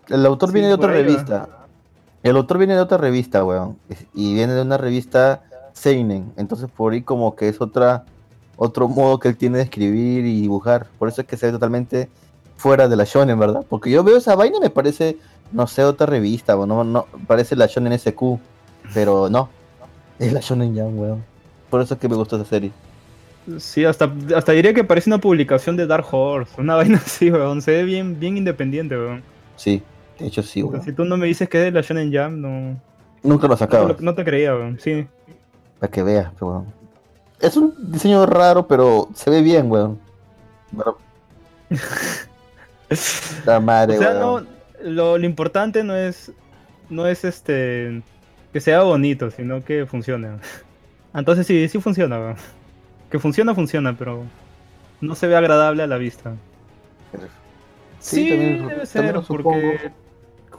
El autor (laughs) Sí, viene de otra revista. El autor viene de otra revista, weón. Y viene de una revista Seinen. Entonces por ahí como que es otra otro modo que él tiene de escribir y dibujar. Por eso es que se ve totalmente fuera de la shonen, ¿verdad? Porque yo veo esa vaina y me parece, no sé, otra revista, weón. No, no, parece la shonen SQ. Pero no. Es la shonen Jump, weón. Por eso es que me gustó esa serie. Sí, hasta, hasta diría que parece una publicación de Dark Horse. Una (laughs) vaina así, weón. Se ve bien, bien independiente, weón. Sí, de hecho sí, weón. si tú no me dices que es de la Shonen Jam, no, Nunca lo sacaba. no te creía, weón. Sí. Para que veas, weón. Es un diseño raro, pero se ve bien, weón. Pero- (laughs) La madre, O sea, weón. no, lo, lo importante no es, no es este que sea bonito, sino que funcione. (laughs) Entonces sí, sí funciona. weón. Que funciona, funciona, pero no se ve agradable a la vista. Sí, Sí, también- debe ser, porque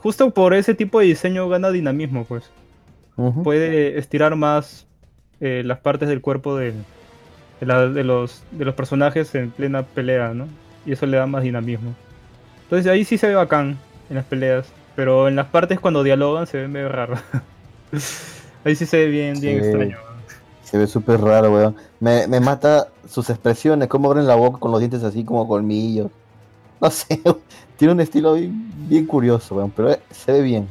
justo por ese tipo de diseño gana dinamismo, pues. Puede estirar más eh, las partes del cuerpo de, de, la- de los, de los personajes en plena pelea, ¿no? Y eso le da más dinamismo. Entonces ahí sí se ve bacán en las peleas, pero en las partes cuando dialogan se ve medio raro. (laughs) ahí sí se ve bien, bien Sí. extraño. Se ve súper raro, weón. Me, me mata sus expresiones, cómo abren la boca con los dientes así como colmillos. No sé, (laughs) tiene un estilo bien, bien curioso, weón, pero eh, se ve bien.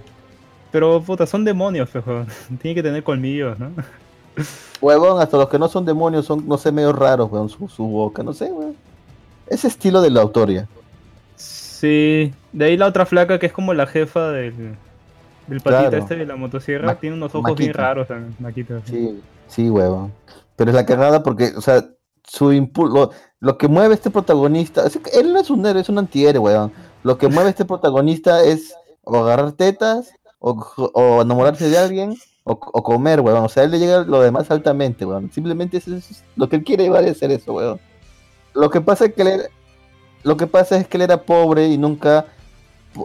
Pero puta, son demonios, fejo. (laughs) Tiene que tener colmillos, ¿no? (laughs) Huevón, hasta los que no son demonios son, no sé, medio raros, weón, su, su boca, no sé, weón. Ese estilo de la autoría. Sí, de ahí la otra flaca que es como la jefa del, del patita Claro. este de la motosierra, Ma- tiene unos ojos bien raros también, Maquita. Sí, sí, huevón. Pero es la cagada porque, o sea, su impulso, lo que mueve este protagonista, es él no es un héroe, es un antihéroe, weón. Lo que mueve a este protagonista es o agarrar tetas, o, enamorarse de alguien, o, comer, weón. O sea, él le llega lo demás altamente, weón. Simplemente eso es lo que él quiere va a hacer eso, weón. Lo que pasa es que él era, lo que pasa es que él era pobre y nunca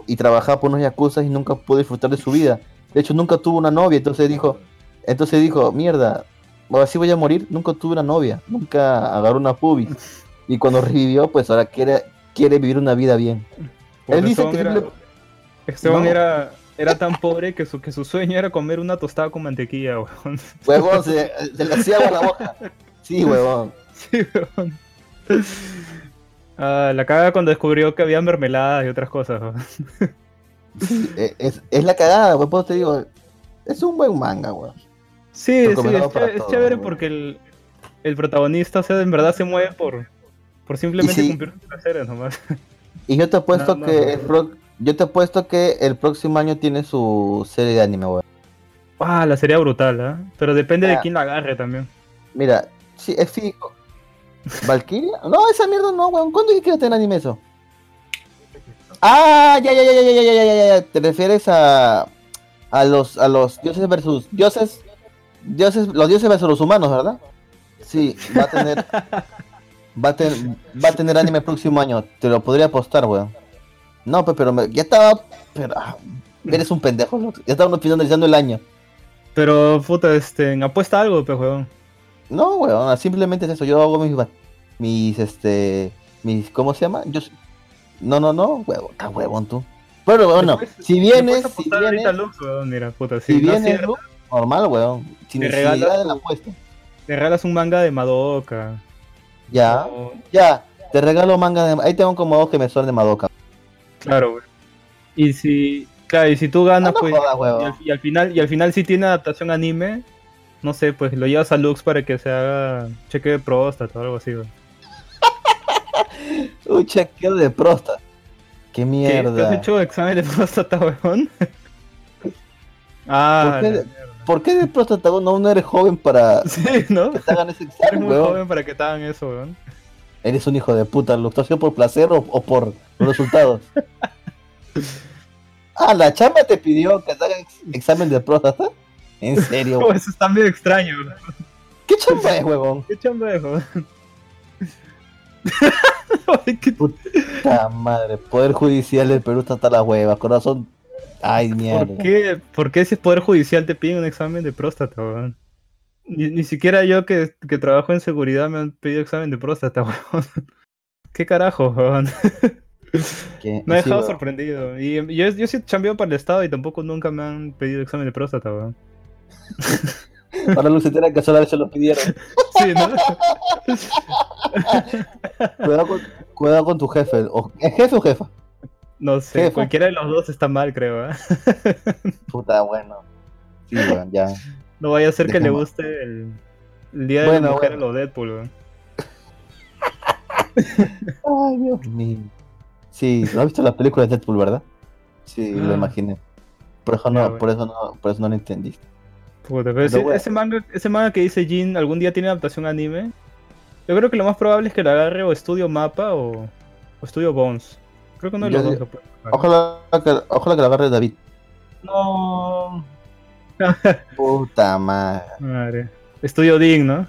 y trabajaba por unos yacuzas y nunca pudo disfrutar de su vida. De hecho, nunca tuvo una novia, entonces dijo, entonces dijo, mierda, ahora sí voy a morir, nunca tuve una novia, nunca agarró una pubis. Y cuando revivió, pues ahora quiere, quiere vivir una vida bien. Él dice Esteban que era, simple- Esteban No. era, era tan pobre que su, que su sueño era comer una tostada con mantequilla, weón. Huevón, se, se le hacía agua la boca. Sí, huevón. (laughs) Sí, weón. Ah, la caga cuando descubrió que había mermeladas y otras cosas. weón. Eh, Es, es la cagada, weón, por eso te digo, es un buen manga, weón. Sí, sí, es, ché- es chévere porque el, el protagonista, o sea, en verdad se mueve por, por simplemente sí. cumplir sus placeres nomás. (laughs) Y yo te apuesto más, que el pro- yo te apuesto que el próximo año tiene su serie de anime, weón. Ah, la sería brutal, ¿ah? Pero depende de Ah. quién la agarre también. Mira, sí, es fijo. (laughs) ¿Valkyria? No, esa mierda no, weón. ¿Cuándo quiero tener anime eso? Ah, ya, ya, ya, ya, ya, ya, ya, ya, ya. Te refieres a a los a los dioses versus dioses dioses los dioses versus los humanos, ¿verdad? Sí, va a tener (laughs) va a tener va a tener anime el próximo año. Te lo podría apostar, weón. No, pues, pero me- ya estaba pero ah, eres un pendejo, loco. Ya estábamos finalizando el año. Pero, puta, este, apuesta algo, pues, weón. No, weón, simplemente es eso. Yo hago mis, mis, este, mis, ¿cómo se llama? Yo, no, no, no, huevón, está huevón tú. Pero bueno, si vienes, si vienes, Lux, weón, mira, puta, si si, no vienes, aciertas, Lu, normal, weón. Sin Te necesidad regalas de la apuesta. te regalas un manga de Madoka. Ya, ya, te regalo manga de, ahí tengo como dos que me son de Madoka. Claro, güey. Y si, claro, y si tú Ah, ganas, no pues, jodas, y al, y al final, y al final si tiene adaptación anime, no sé, pues lo llevas a Lux para que se haga cheque de próstata o algo así, güey. (laughs) Un chequeo de próstata. Qué ¿Qué? ¿Te mierda. has hecho examen de (laughs) próstata, weón? ah, ¿Por qué. ¿Por qué de próstata no, no eres joven para (laughs) Sí, ¿no? que te hagan ese Eres examen, muy weón? joven para que te hagan eso, weón. Eres un hijo de puta, ¿lo estás haciendo por placer o, o por resultados? (laughs) ah, la chamba te pidió que te hagan ex- examen de próstata. ¿En serio? Oh, (laughs) eso está medio extraño, weón. ¿Qué chamba es, huevón? ¿Qué chamba es, weón? Qué- Puta madre, Poder Judicial del Perú está hasta la hueva, corazón. Ay, mierda. ¿Por qué, ¿Por qué si es Poder Judicial te piden un examen de próstata, weón? Ni, ni siquiera yo que, que trabajo en seguridad me han pedido examen de próstata, (laughs) weón. ¿Qué carajo, weón? (laughs) Me ha dejado sorprendido. Y yo, yo sí chambeado para el Estado y tampoco nunca me han pedido examen de próstata, weón. (laughs) Ahora entera que solamente se lo pidieron. Sí, ¿no? Cuidado con, cuidado con tu jefe. ¿Es jefe o jefa? No sé, cualquiera de los dos está mal, creo, ¿eh? (laughs) Puta, bueno. Sí, weón, ya. No vaya a ser que le guste el, el Día de Bueno, la Mujer bueno. a los Deadpool, weón. Ay, Dios mío. Sí, ¿no has visto las películas de Deadpool, verdad? Sí, lo Ah. imaginé. Por eso Ya, no, bueno. por eso no, por eso no lo entendiste. Puta, pero Pero ese, bueno. ese manga, ese manga que dice Jin algún día tiene adaptación anime. Yo creo que lo más probable es que lo agarre o Estudio Mapa o, o Estudio Bones. Creo que uno de los dos lo puede. Ojalá que, ojalá que lo agarre David. No. (laughs) Puta madre. Madre. Estudio Ding, ¿no?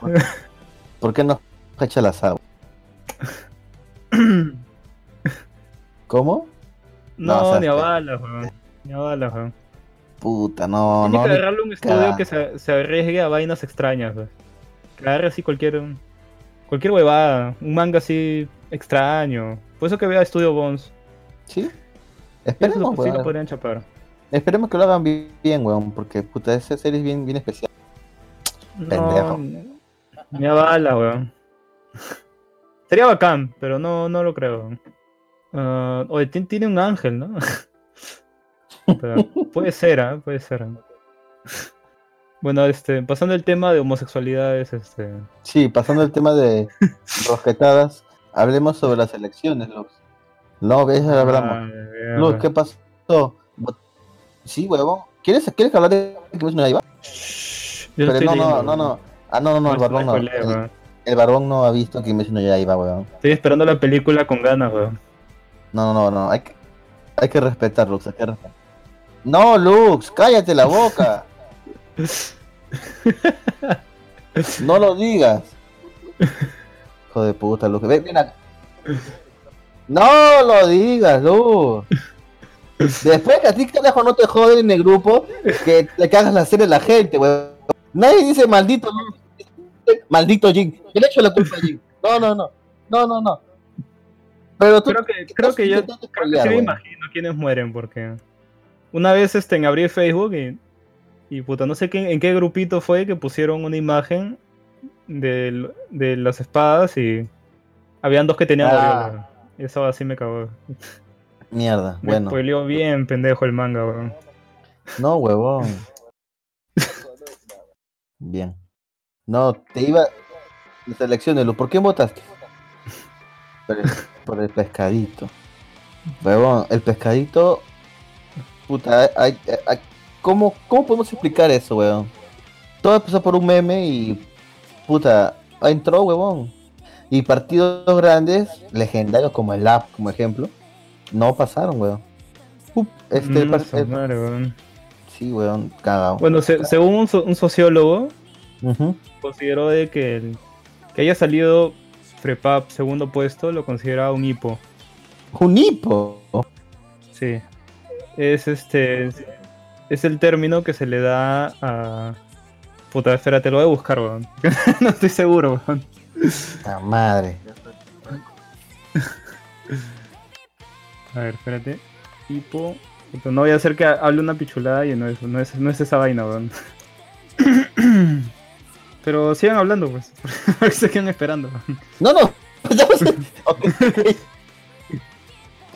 ¿Por qué no cacha la agua? (coughs) ¿Cómo? No, no, o sea, ni a que- balas, weón. Ni a balas, weón. Puta, no, Tiene no. que ni- agarrarle un estudio que se, se arriesgue a vainas extrañas, weón. Que agarre así cualquier. Cualquier huevada. Un manga así extraño. Por eso que vea Estudio Bones. ¿Sí? Eso Esperemos, sí lo podrían chapar. Esperemos que lo hagan bi- bien, weón. Porque, puta, esa serie es bien, bien especial. Pendejo. No, ni a bala, weón. Sería bacán, pero no, no lo creo. Ah, oye, ti- tiene un ángel, ¿no? (laughs) Pero puede ser, ¿ah? Puede ser. Bueno, este, pasando el tema de homosexualidades, este. Sí, pasando el tema de (laughs) rosquetadas, hablemos sobre las elecciones, Lux. No, ves, hablamos. ah, ya, Luz. ¿qué pasó? Sí, huevón. ¿Quieres, ¿Quieres hablar de que no yo lo Pero no, no, leyendo, no, no. Ah, no, no, no, el No, barbón no. El, weón. el barbón no ha visto que no ya iba, huevón. Estoy esperando la película con ganas, weón. No, no, no, no. Hay que, hay que respetar, Lux. Hay que respetar. No, Lux, cállate la boca. (laughs) No lo digas. Hijo de puta, Lux. Ven, ven acá. No lo digas, Lux. (laughs) Después que a ti carajo no te joden en el grupo, que le cagas la serie a la gente, weón. Nadie dice maldito. Maldito Jin. Yo le echo la culpa a Jin. No, no, no. No, no, no. Pero tú Creo que, creo que yo creo que sí me imagino quiénes mueren, porque una vez este, en abrí Facebook y, y puta, no sé qué, en qué grupito fue que pusieron una imagen de las espadas y habían dos que tenían Ah. Eso así me cagó. Mierda, Me bueno. spoileó bien pendejo el manga, weón. No, huevón. Bien. No, te iba. Lu, ¿por qué votaste? Por el, por el pescadito. Huevón, el pescadito. Puta, hay, hay- ¿cómo, ¿cómo podemos explicar eso, huevón? Todo empezó por un meme y. Puta, entró, huevón. Y partidos grandes, legendarios como el App, como ejemplo, no pasaron. Up, Este, Mm, par- su el- madre, weón. Sí, weón, cagado. Bueno, se- según un, so- un sociólogo, Ujú. consideró de que, el- que haya salido Frepap segundo puesto lo consideraba un hipo. Un hipo. Sí. Es este. Es, es el término que se le da a. Puta, espérate, lo voy a buscar, weón. (laughs) no estoy seguro, weón. (laughs) La madre. A ver, espérate. Hipo. No voy a hacer que hable una pichulada y no es, no es, no es esa vaina, weón. (coughs) Pero sigan hablando, pues. (laughs) Se quedan esperando. No, no.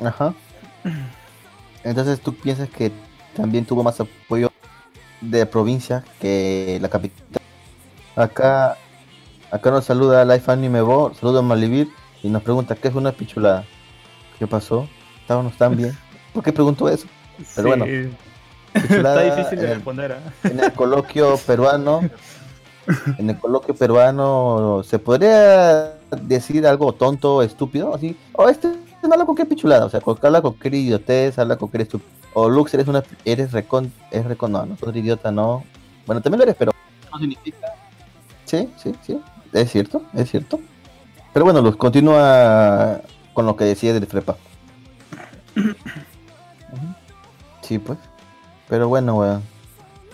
(laughs) Ajá. Entonces tú piensas que también tuvo más apoyo de provincia que la capital. Acá, acá nos saluda Life Anime Bo, saluda a Malivir y nos pregunta qué es una pichulada. ¿Qué pasó? ¿Estábamos tan bien? (laughs) ¿Por qué pregunto eso? Pero bueno, Sí, (laughs) Pichulada, Está difícil de eh, responder, ¿ah? (laughs) en el coloquio peruano, en el coloquio peruano, ¿se podría decir algo tonto, estúpido? Así, o este no habla con qué pichulada, o sea, con- habla con qué idiotez, habla con qué estúpido. O Lux, eres una, eres recon, es recon, no, no, sos idiota, no. Bueno, también lo eres, pero no significa. Sí, sí, sí, es cierto, es cierto. Pero bueno, Luz, continúa con lo que decía del Frepa. (coughs) Sí, pues. Pero bueno, weón.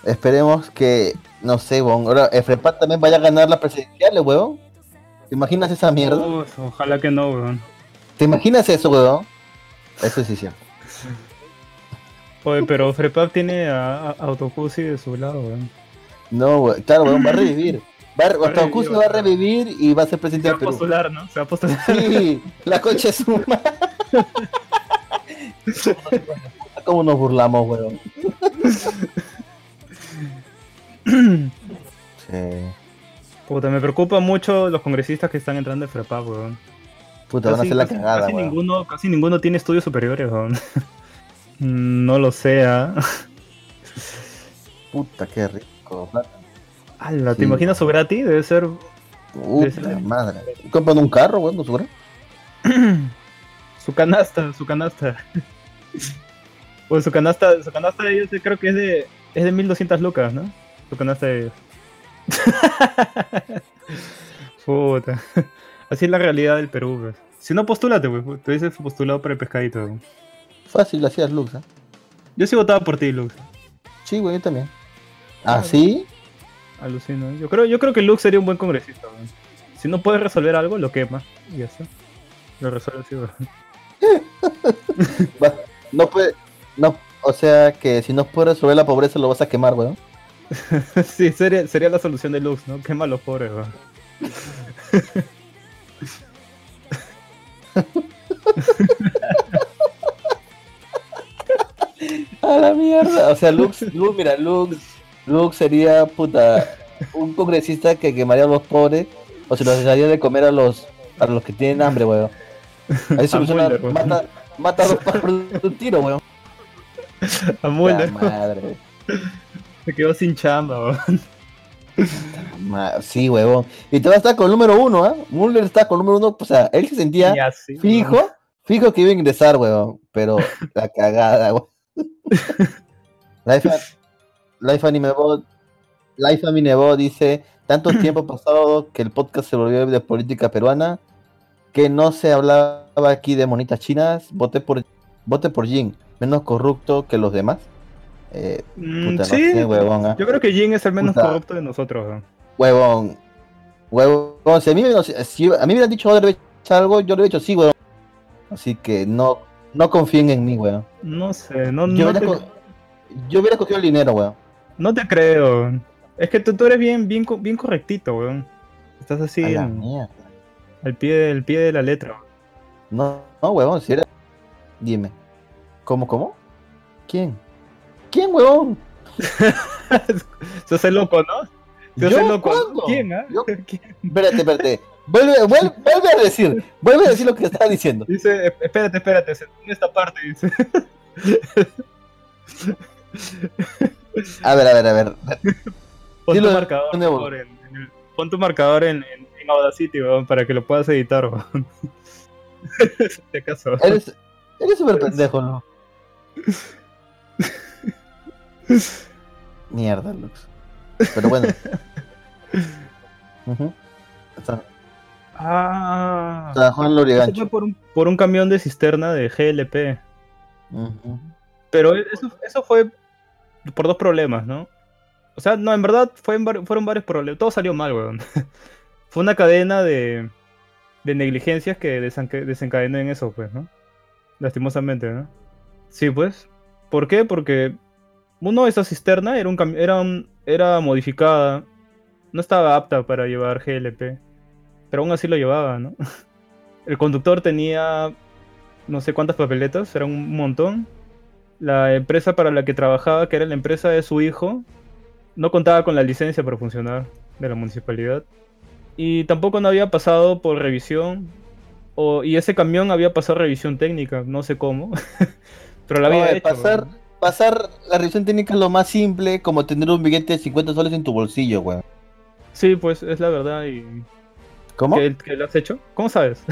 Esperemos que, no sé, weón. Ahora, el Frepa también vaya a ganar la presidencial, weón. ¿Te imaginas esa mierda? Ojalá que no, weón. ¿Te imaginas eso, weón? Eso sí, sí. (laughs) Oye, pero Frepap tiene a, a Autocusi de su lado, weón. No, weón. Claro, weón, va a revivir. (coughs) Va a, Va a hasta revivir, va a revivir y va a ser Se presidente va del a Perú. postular, ¿no? Se va a postular. Sí, la concha es (laughs) una. ¿Cómo nos burlamos, weón? Sí. Puta, me preocupa mucho los congresistas que están entrando en Frepap, weón. Puta, van a hacer la casi- cagada, casi weón. ninguno, casi ninguno tiene estudios superiores, weón. (laughs) no lo sea. Puta, qué rico. plata. Ala, Sí. ¿te imaginas su gratis? Debe ser. Puta madre. Compran un carro, weón, con gra- (clears throat) Su canasta, su canasta. (laughs) Pues su canasta, su canasta de ellos eh, creo que es de, es de 1200 lucas, ¿no? Su canasta de ellos. (laughs) Puta. (laughs) Así es la realidad del Perú, pues. Si no, postúlate, pues. Tú dices postulado para el pescadito. weón. Fácil, hacías luz, ¿eh? Yo sí votaba por ti, Lux. Sí, güey, yo también. ¿Ah, sí? Alucino. Yo creo, yo creo que Lux sería un buen congresista. Si no puede resolver algo, lo quema. Y ya está. Lo resuelve así. (laughs) Va- No puede. No, o sea que si no puedes resolver la pobreza lo vas a quemar, weón. (laughs) Sí, sería, sería la solución de Lux, ¿no? Quema a los pobres, (laughs) weón. A la mierda. O sea, Lux, Lux, mira, Lux, Lux sería puta un congresista que quemaría a los pobres o se los daría de comer a los a los que tienen hambre, weón. (laughs) Ahí soluciona, weón. mata, mata a dos pájaros de un tiro, weón. A Mulder, madre. se quedó sin chamba, weón. Sí, huevón. Y te va a estar con el número uno, ¿ah? Mulder está con el número uno, o sea, él se sentía fijo, fijo que iba a ingresar, huevón. Pero (laughs) la cagada, huevón. (laughs) Life, Life Anime Bot, Life Anime Bot dice, tanto (clears throat) tiempo pasado que el podcast se volvió de política peruana, que no se hablaba aquí de monitas chinas, voté por, voté por Jin, menos corrupto que los demás. Eh, Mm, no sí, sé, huevón, ¿ah? yo creo que Jin es el menos Puta. corrupto de nosotros, weón. Huevón. Huevón. Si a mí, me- si a mí me hubieran dicho algo, yo le hubiera dicho sí, huevón. Así que no, no confíen en mí, weón. No sé, no, Yo, no, hubiera te, yo hubiera cogido el dinero, weón. No te creo. weón. Es que tú, tú eres bien, bien, bien correctito, weón. Estás así A la en- al pie, al pie de la letra. No, no, huevón, si era. Dime. ¿Cómo, cómo? ¿Quién? ¿Quién, huevón? (laughs) Se hace loco, ¿no? Se hace ¿Yo? loco. ¿Cuándo? ¿Quién, ah? ¿Yo? (laughs) ¿Quién? Espérate, espérate. Vuelve, vuelve, vuelve a decir. Vuelve a decir lo que estaba diciendo. Dice, "E- espérate, espérate, se en esta parte, dice. (laughs) A ver, a ver, a ver. Pon tu marcador, en- en el- pon tu marcador en, en, en Audacity, weón, para que lo puedas editar, weón. (laughs) Eres, eres súper pendejo, ¿no? Mierda, Lux. Pero bueno. (laughs) Ah. San Juan Lurigancho. fue por un, por un camión de cisterna de GLP. Pero eso, eso fue por dos problemas, ¿no? O sea, no, en verdad fueron varios problemas. Todo salió mal, weón. (laughs) fue una cadena de, de negligencias que desenca- desencadenó en eso, pues, ¿no? Lastimosamente, ¿no? Sí, pues. ¿Por qué? Porque uno, esa cisterna era, un era, era modificada. No estaba apta para llevar GLP. Pero aún así lo llevaba, ¿no? (laughs) El conductor tenía no sé cuántas papeletas, era un montón. La empresa para la que trabajaba, que era la empresa de su hijo, no contaba con la licencia para funcionar de la municipalidad. Y tampoco no había pasado por revisión. O, y ese camión había pasado revisión técnica, no sé cómo. (laughs) pero la había Oye, hecho. pasar, pasar la revisión técnica es lo más simple, como tener un billete de 50 soles en tu bolsillo, weón. Sí, pues es la verdad. Y... ¿Cómo? ¿Que, que lo has hecho? ¿Cómo sabes?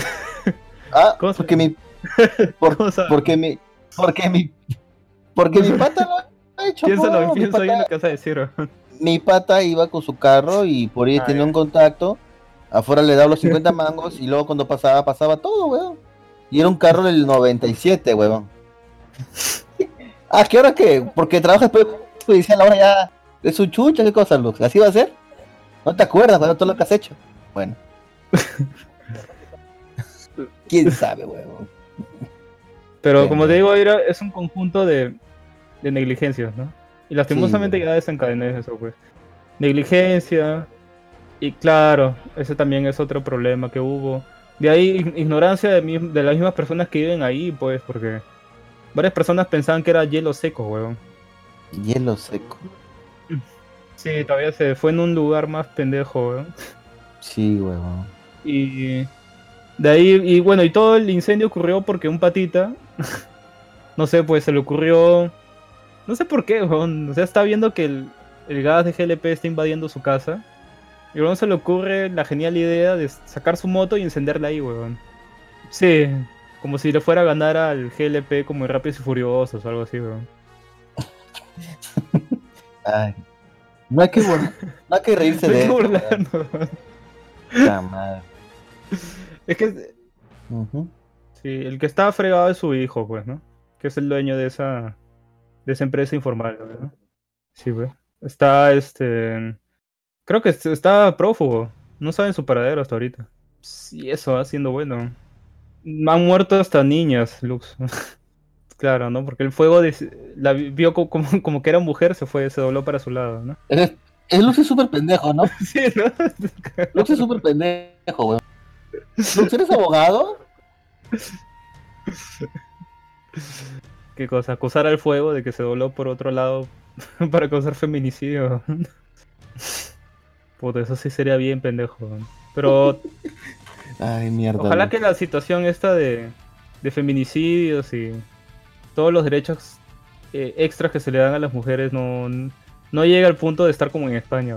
Ah, (laughs) ¿Cómo porque se- mi, por- (laughs) ¿Cómo sabes? porque mi, porque mi, porque mi pata lo ha hecho. Piénsalo, po, bien pata, lo que vas a decir. weón. mi pata iba con su carro y por ahí Ah, tenía un contacto Afuera le daba los 50 mangos y luego cuando pasaba, pasaba todo, weón. Y era un carro del 97, weón. (laughs) ah, ¿qué hora qué? Porque trabajas después judicial ahora ya es un chucha, ¿qué cosa, Lux? ¿Así va a ser? ¿No te acuerdas, weón, todo lo que has hecho? Bueno. (laughs) ¿Quién sabe, weón? Pero como te digo, era, es un conjunto de, de negligencias, ¿no? Y lastimosamente Sí, ya desencadené eso, pues. Negligencia. Y claro, ese también es otro problema que hubo. De ahí ig- ignorancia de, mi- de las mismas personas que viven ahí, pues, porque varias personas pensaban que era hielo seco, weón. Hielo seco. Sí, todavía se fue en un lugar más pendejo, weón. Sí, weón. Y de ahí, y bueno, y todo el incendio ocurrió porque un patita, no sé, pues se le ocurrió, no sé por qué, weón, o sea, está viendo que el, el gas de GLP está invadiendo su casa. Y luego se le ocurre la genial idea de sacar su moto y encenderla ahí, weón. Sí, como si le fuera a ganar al GLP como en Rápidos y Furiosos o algo así, weón. (laughs) Ay. No hay que, no hay que reírse (laughs) de eso, weón. burlando, weón. Puta madre. (laughs) Es que. Sí, el que está fregado es su hijo, pues, ¿no? Que es el dueño de esa, de esa empresa informal, ¿no? Sí, pues. Está, este... Creo que est- está prófugo. No saben su paradero hasta ahorita. Sí, eso va siendo bueno. Han muerto hasta niñas, Lux. (laughs) claro, ¿no? Porque el fuego des- la vi- vio co- como, (laughs) como que era mujer, se fue, se dobló para su lado, ¿no? Es, es Lux es súper pendejo, ¿no? (laughs) Sí, ¿no? Lux es súper pendejo, weón. Lux, ¿eres abogado? ¿Qué cosa? Acusar al fuego de que se dobló por otro lado (laughs) para causar feminicidio. Puta, eso sí sería bien pendejo. Pero Ay, mierda. ojalá que la situación esta de, de feminicidios y todos los derechos eh, extras que se le dan a las mujeres no, no llegue al punto de estar como en España.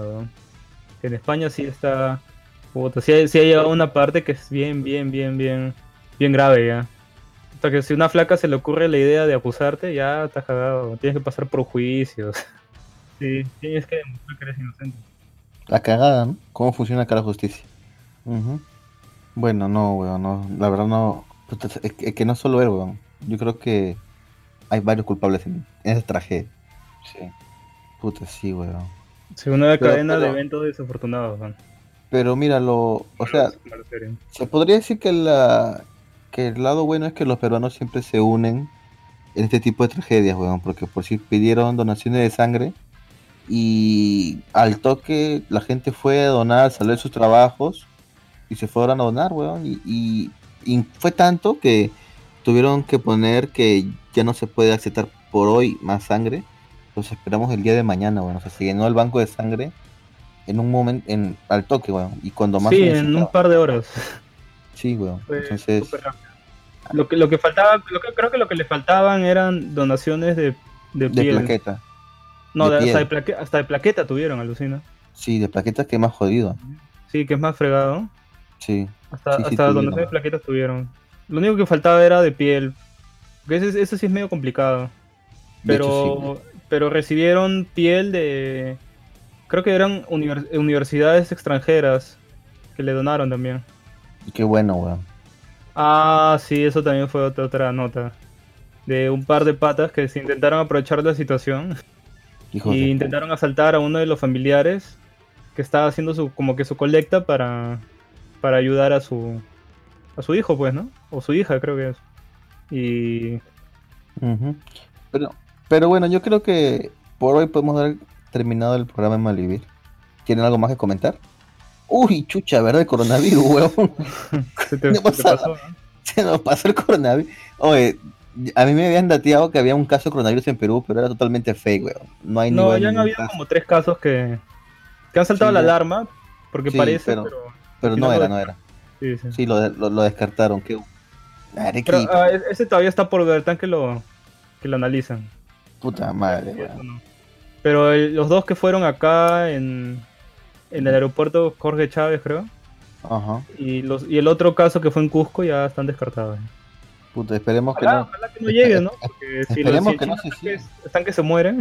en España sí está... Puta, sí, ha- sí ha llegado una parte que es bien, bien, bien, bien, bien grave ya. Hasta que si una flaca se le ocurre la idea de acusarte, ya estás cagado. Tienes que pasar por juicios. Sí, tienes que demostrar que eres inocente. La cagada, ¿no? ¿Cómo funciona acá la justicia? Bueno, no, weón, no. La verdad no. Es que, es que no solo él, weón. Yo creo que hay varios culpables en, en esa tragedia. Sí. Puta, sí, weón. Según una Pero- cadena de pero- eventos desafortunados. ¿no? Pero míralo, o sea, se podría decir que la que el lado bueno es que los peruanos siempre se unen en este tipo de tragedias, weón, porque por si pidieron donaciones de sangre y al toque la gente fue a donar, salió de sus trabajos y se fueron a donar, weón, y, y- y fue tanto que tuvieron que poner que ya no se puede aceptar por hoy más sangre, los esperamos el día de mañana, weón, o sea, se llenó el banco de sangre en un momento, en, al toque, weón, y cuando más Sí, en un par de horas. Sí, weón. Fue Entonces. Lo que, lo que faltaba, lo que, creo que lo que le faltaban eran donaciones de, de de piel. plaqueta. no, de de- hasta, plaque- hasta de plaqueta tuvieron, alucina. Sí, de plaquetas que más jodido. Sí, que es más fregado. Sí. Hasta, Sí, hasta donaciones de plaquetas tuvieron. Lo único que faltaba era de piel. Porque ese, ese sí es medio complicado. Pero, hecho, pero recibieron piel de. Creo que eran univers- universidades extranjeras que le donaron también. Qué bueno, weón. Ah, sí, eso también fue otra, otra nota. De un par de patas que se intentaron aprovechar la situación Hijos y intentaron asaltar a uno de los familiares que estaba haciendo su como que su colecta para para ayudar a su a su hijo, pues, ¿no? O su hija, creo que es. Y. Pero, pero bueno, yo creo que por hoy podemos dar terminado el programa en Malvivir. ¿Tienen algo más que comentar? Uy, chucha, ¿verdad? El coronavirus, weón. (laughs) se te, ¿Qué se te pasó, ¿no? (laughs) Se nos pasó el coronavirus. Oye, a mí me habían dateado que había un caso de coronavirus en Perú, pero era totalmente fake, weón. No hay No, ya han habido caso. como tres casos que, que han saltado Sí, la alarma porque Sí, parece, pero- pero, no era, no era. sí, sí. Sí, lo, lo, lo descartaron. Qué... Pero ah, e- ese todavía está por ver, tan que lo que lo analizan. puta madre, weón. Pero el- los dos que fueron acá en, en el aeropuerto Jorge Chávez, creo, Ajá. y los y el otro caso que fue en Cusco ya están descartados. Puta, esperemos que no. ojalá que no llegue, ¿no? Porque si los Esperemos si que no se están que, siga. están que se mueren,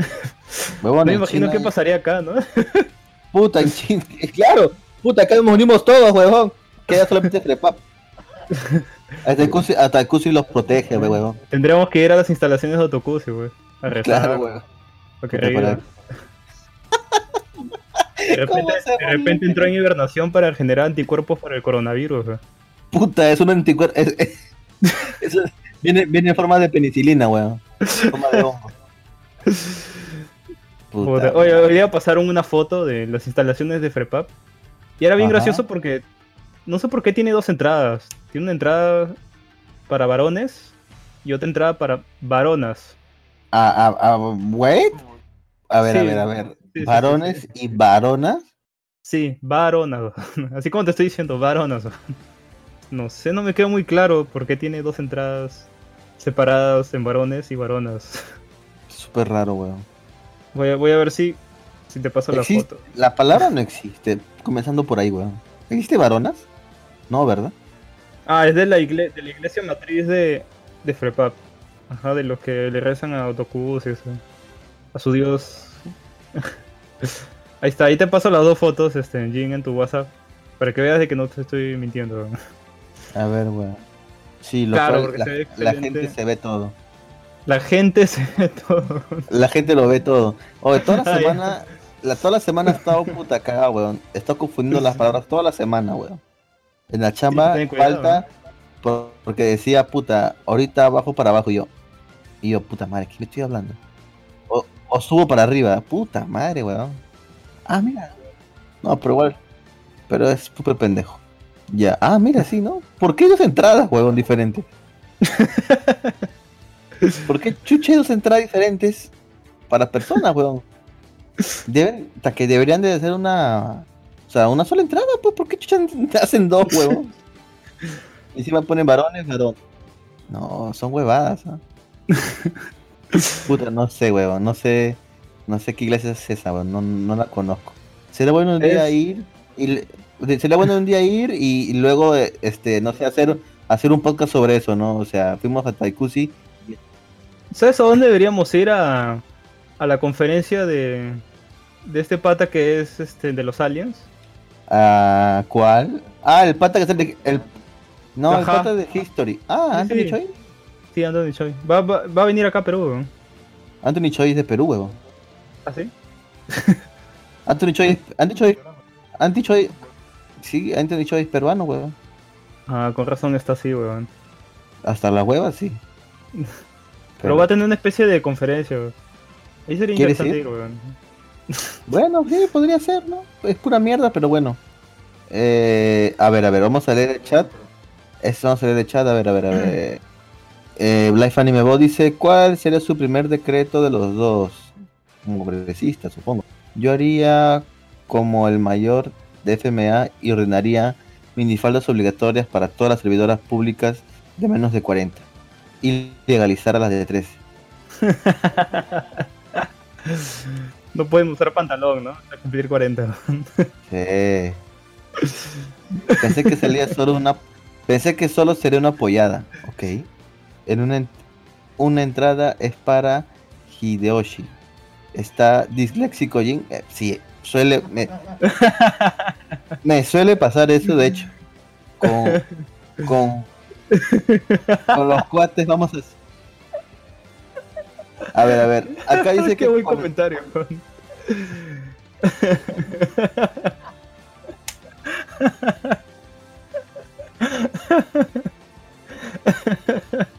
Huevón, me imagino China- qué pasaría acá, ¿no? Puta, en China. (laughs) Claro, Puta, acá nos unimos todos, huevón. Queda solamente Frepap. Hasta el Cusi- hasta el Cusi los protege, huevón. Tendríamos que ir a las instalaciones de Otokusi, güey. A rezar. Claro, huevón. (laughs) De (laughs) ¿Cómo repente, de entró en hibernación para generar anticuerpos para el coronavirus. Puta, es un anticuerpo. es- es- (laughs) eso viene, viene en forma de penicilina, weón. En forma de hongo. Puta, Puta, Oye, hoy día pasaron una foto de las instalaciones de Frepap. Y era bien Ajá. gracioso porque no sé por qué tiene dos entradas. Tiene una entrada para varones y otra entrada para varonas. A, a, a, wait. A ver, a ver, a ver. Sí, Varones sí, y varonas. Sí, varonas. (laughs) Así como te estoy diciendo, varonas. No sé, no me quedó muy claro por qué tiene dos entradas separadas en varones y varonas. Súper raro, weón. Voy a, voy a ver si, si te paso la foto. La palabra no existe. Comenzando por ahí, weón. ¿Existe varonas? No, ¿verdad? Ah, es de la, igle- de la iglesia matriz de, de Frepap. Ajá, de los que le rezan a Otokus y eso. A su dios. Ahí está, ahí te paso las dos fotos, este, Jin, en tu WhatsApp. Para que veas de que no te estoy mintiendo. A ver, weón. Sí, lo Claro, cual la, gente se ve todo. La gente (laughs) se ve todo. La gente lo ve todo. Oye, toda la Ah, semana, la, toda la semana he estado puta cagada, weón. He estado confundiendo las palabras toda la semana, weón. En la chamba cuidado, falta por- porque decía puta, ahorita abajo para abajo y yo. Y yo, puta madre, ¿qué me estoy hablando? O, subo para arriba, puta madre, weón. Ah, mira. No, pero igual. Pero es súper pendejo. Ya, ah, mira, sí, ¿no? ¿Por qué dos entradas, weón, diferentes? (laughs) ¿Por qué chuche dos entradas diferentes para personas, weón? Deben, hasta que deberían de hacer una. O sea, una sola entrada, pues, ¿por qué chucha (laughs) hacen dos, weón? (laughs) Y encima ponen varones, varón. No, son huevadas, ¿ah? (laughs) Puta, no sé, weón, no sé. No sé qué iglesia es esa, weón, no, no la conozco. Sería bueno un día Es- ir. Y, sería bueno un día ir y, y luego, eh, este, no sé, hacer, hacer un podcast sobre eso, ¿no? O sea, fuimos a Taikusi ¿Sabes a dónde deberíamos ir a, a la conferencia de, de este pata que es este de los aliens? ¿A cuál? Ah, el pata que sale. El, no, el Ajá. pata de History. Ah, Sí, Anthony sí. Sí, Anthony Choi. Va, va, va a venir acá a Perú, weón. Anthony Choi es de Perú, huevón. ¿Ah, sí? (laughs) Anthony Choi, es- Anthony Choi, Anthony Choi, sí, Anthony Choi es peruano, huevón. Ah, con razón está así, weón. Hasta la hueva, sí. (laughs) Pero va a tener una especie de conferencia, weón. Ahí sería ¿Quieres interesante ir? weón. (laughs) Bueno, sí, podría ser, ¿no? Es pura mierda, pero bueno. Eh, a ver, a ver, vamos a leer el chat. Esto vamos a leer el chat, a ver, a ver, a ver. (clears throat) Eh, Life Anime Bot dice, ¿cuál sería su primer decreto de los dos? Como progresista, supongo. Yo haría como el mayor de FMA y ordenaría minifaldas obligatorias para todas las servidoras públicas de menos de 40. Y legalizar a las de 13. (laughs) No pueden usar pantalón, ¿no? Hasta cumplir 40. Sí. Pensé que salía solo una. Pensé que solo sería una apoyada. Ok. En una, una entrada es para Hideyoshi. Está disléxico Jin. Eh, sí, suele. Me, (laughs) me suele pasar eso, de hecho. Con. Con. Con los cuates vamos a. A ver, a ver. Acá dice Qué que. buen con- comentario, weón. (laughs)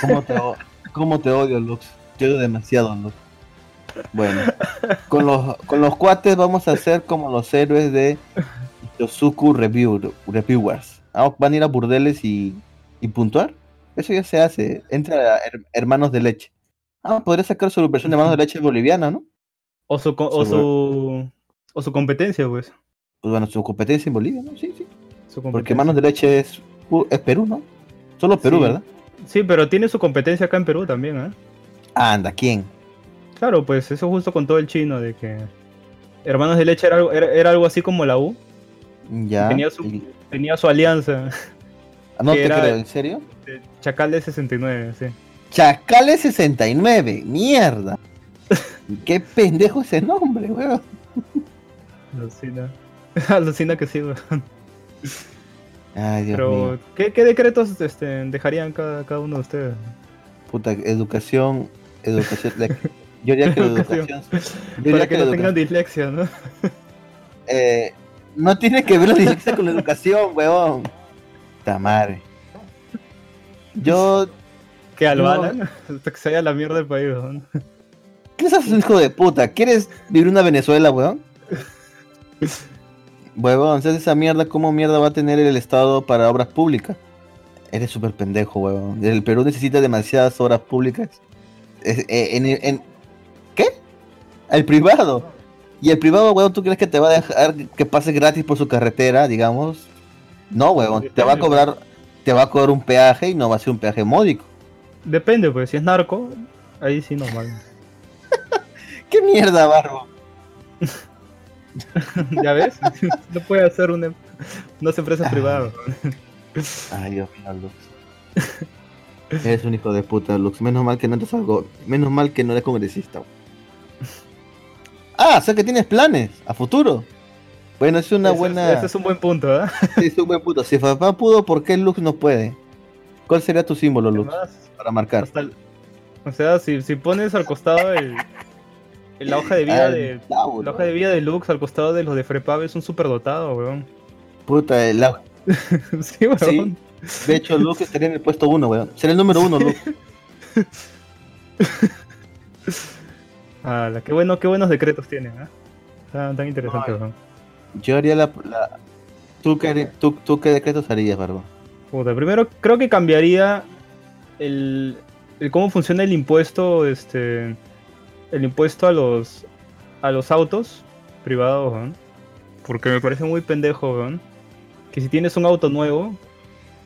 ¿Cómo te, o- cómo te odio, Lux? Te odio demasiado, Lux. Bueno, con los, con los cuates vamos a hacer como los héroes de Yosuku Review, Reviewers. Ah, ¿Van a ir a burdeles y, y puntuar? Eso ya se hace. Entra a Her- Hermanos de Leche. Ah, podría sacar su versión de Hermanos de Leche boliviana, ¿no? O su, o su, o su competencia, pues. Pues bueno, su competencia en Bolivia, ¿no? Sí, sí. Su Porque. Hermanos de Leche es, uh, es Perú, ¿no? Solo Perú, Sí. ¿verdad? Sí, pero tiene su competencia acá en Perú también, ¿eh? Anda, ¿quién? Claro, pues eso justo con todo el chino de que Hermanos de Leche era algo, era, era algo así como la U, Ya. Tenía su- y- tenía su alianza Ah, no te era- creo, ¿en serio? de Chacal de 69, sí. Chacales 69, mierda. (laughs) Qué pendejo ese nombre, weón. Alucina. (laughs) Alucina que sí, weón. Ay, Dios Pero, mío. ¿qué, qué decretos este, dejarían cada, cada uno de ustedes? Puta, educación, educación. la- yo diría que la Educación. yo diría Para que no tengan dislexia, ¿no? eh, no tiene que ver la dislexia con la educación, weón. Ta madre. Yo. Que al No. Hasta (laughs) que se vaya la mierda del país, weón. ¿Qué estás un hijo de puta? ¿Quieres vivir una Venezuela, weón? (laughs) Huevón, si haces esa mierda, ¿cómo mierda va a tener el Estado para obras públicas? Eres súper pendejo, huevón. El Perú necesita demasiadas obras públicas. Es- eh, en, en- ¿Qué? El privado. Y el privado, huevón, ¿tú crees que te va a dejar que pase gratis por su carretera, digamos? No, huevón. Te va a cobrar, te va a cobrar un peaje y no va a ser un peaje módico. Depende, pues, si es narco, ahí sí normal. (laughs) ¿Qué mierda, barro? (laughs) (laughs) ¿Ya ves? (laughs) no puede hacer una, unas empresas Ah. privadas. Ay, Dios mío, Lux. (laughs) Eres un hijo de puta, Lux. Menos mal que no te algo. Menos mal que no eres congresista. Ah, o sea que tienes planes a futuro. Bueno, es una Ese- buena. Ese es un buen punto, ¿ah? Es un buen puto. Si papá pudo, ¿por qué Lux no puede? ¿Cuál sería tu símbolo, Lux? Además, Para marcar. hasta el- o sea, si, si pones al costado el- la hoja de vida Ah, de Tauro. la hoja de vida de Lux al costado de los de Frepab es un superdotado, weón. Puta, el au- (laughs) sí, weón. De hecho, Lux estaría en el puesto uno, weón. Sería el número uno, Lux. (laughs) Ala, qué bueno, qué buenos decretos tienen, ¿ah? Tan, tan interesante, Ay. weón. Yo haría la. la- ¿Tú, qué, tú, ¿Tú qué decretos harías, Barba? Puta, primero creo que cambiaría el, el cómo funciona el impuesto, este, el impuesto a los a los autos privados, weón. Porque me parece muy pendejo, weón. Que si tienes un auto nuevo,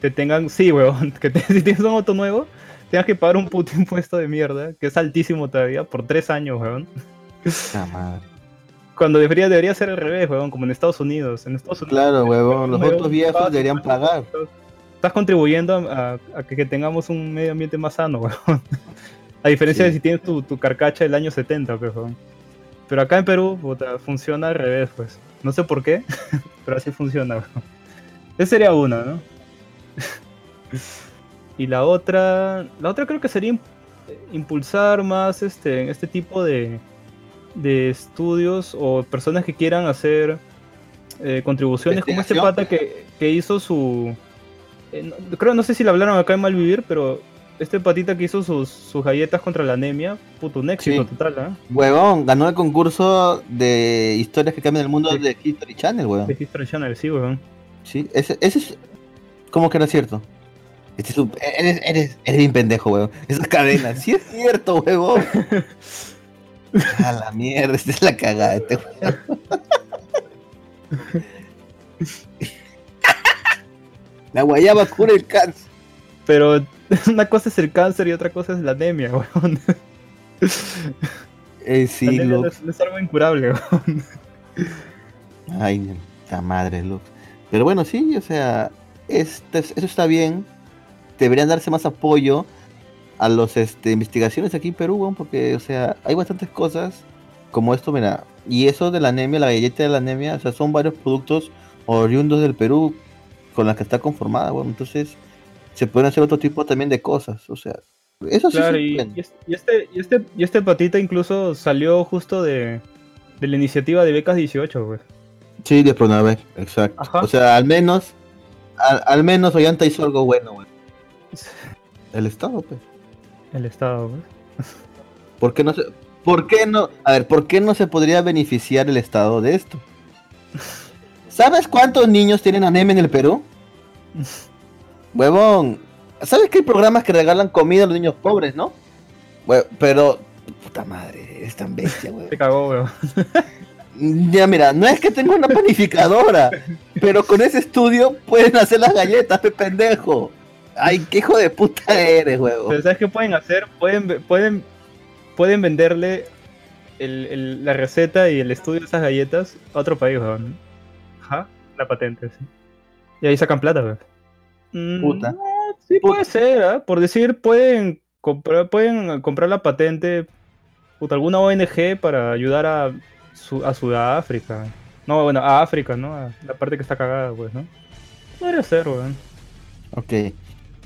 te tengan, sí, weón, (laughs) que te- si tienes un auto nuevo, tengas que pagar un puto impuesto de mierda, que es altísimo todavía, por tres años, weón. Ah, madre. Cuando debería, debería ser al revés, weón, como en Estados Unidos. En Estados Unidos Claro, huevón. Los autos viejos deberían pagar. estás contribuyendo a, a- a que, que tengamos un medio ambiente más sano, weón. (laughs) A diferencia Sí. de si tienes tu, tu carcacha del año 70, pues. Pero acá en Perú, puta, funciona al revés, pues. No sé por qué, (laughs) pero así funciona, weón. Esa sería una, ¿no? (laughs) y la otra, la otra creo que sería im- impulsar más este, este tipo de, de estudios o personas que quieran hacer eh, contribuciones como este pata que, que hizo su... eh, no- creo, no sé si lo hablaron acá en Malvivir, pero este patita que hizo sus, sus galletas contra la anemia, puto, un éxito Sí. total, ¿ah? Huevón, ganó el concurso de historias que cambian el mundo Sí. de History Channel, huevón. De History Channel, sí, weón. Sí, ese, ese es. ¿Cómo que no es cierto? Este es un- eres, eres, eres bien pendejo, huevón. Esa cadena, sí es cierto, huevón. (laughs) A la mierda, esta es la cagada, este huevón. (laughs) La guayaba cura el cáncer. Pero (laughs) una cosa es el cáncer y otra cosa es la anemia, (laughs) weón. Eh, La anemia es, algo incurable, (laughs) weón. Ay, la madre, Lux. Pero bueno, sí, o sea, este, eso está bien. Deberían darse más apoyo a los este, investigaciones aquí en Perú, weón, porque, o sea, hay bastantes cosas como esto, mira. Y eso de la anemia, la galleta de la anemia, o sea, son varios productos oriundos del Perú con las que está conformada, weón. Entonces, se pueden hacer otro tipo también de cosas, o sea, eso sí Claro, y, este, y, este, y este patita incluso salió justo de, de la iniciativa de becas 18, pues. Sí, de Pronavec, exacto. Ajá. O sea, al menos, al, al menos Ollanta hizo algo bueno, weón. (laughs) El Estado, pues. El Estado, pues. (laughs) ¿Por qué no se, por qué no, a ver, por qué no se podría beneficiar el Estado de esto? (laughs) ¿Sabes cuántos niños tienen anemia en el Perú? Huevón, ¿sabes que hay programas que regalan comida a los niños pobres, no? Hue- pero, puta madre, es tan bestia, huevón. (laughs) Se cagó, weón. Ya mira, no es que tenga una panificadora, pero con ese estudio pueden hacer las galletas, pe pendejo. Ay, qué hijo de puta eres, huevón. Pero ¿sabes qué pueden hacer? Pueden, pueden, pueden venderle el- el- la receta y el estudio de esas galletas a otro país, weón. Ajá, la patente, sí. Y ahí sacan plata, weón. Mm, Puta. Sí, Puta. puede ser, ¿ah? Por decir, pueden comprar, pueden comprar la patente, puta, alguna ONG para ayudar a, Su- a Sudáfrica. No, bueno, a África, ¿no? A la parte que está cagada, pues, ¿no? Podría ser, weón. Ok.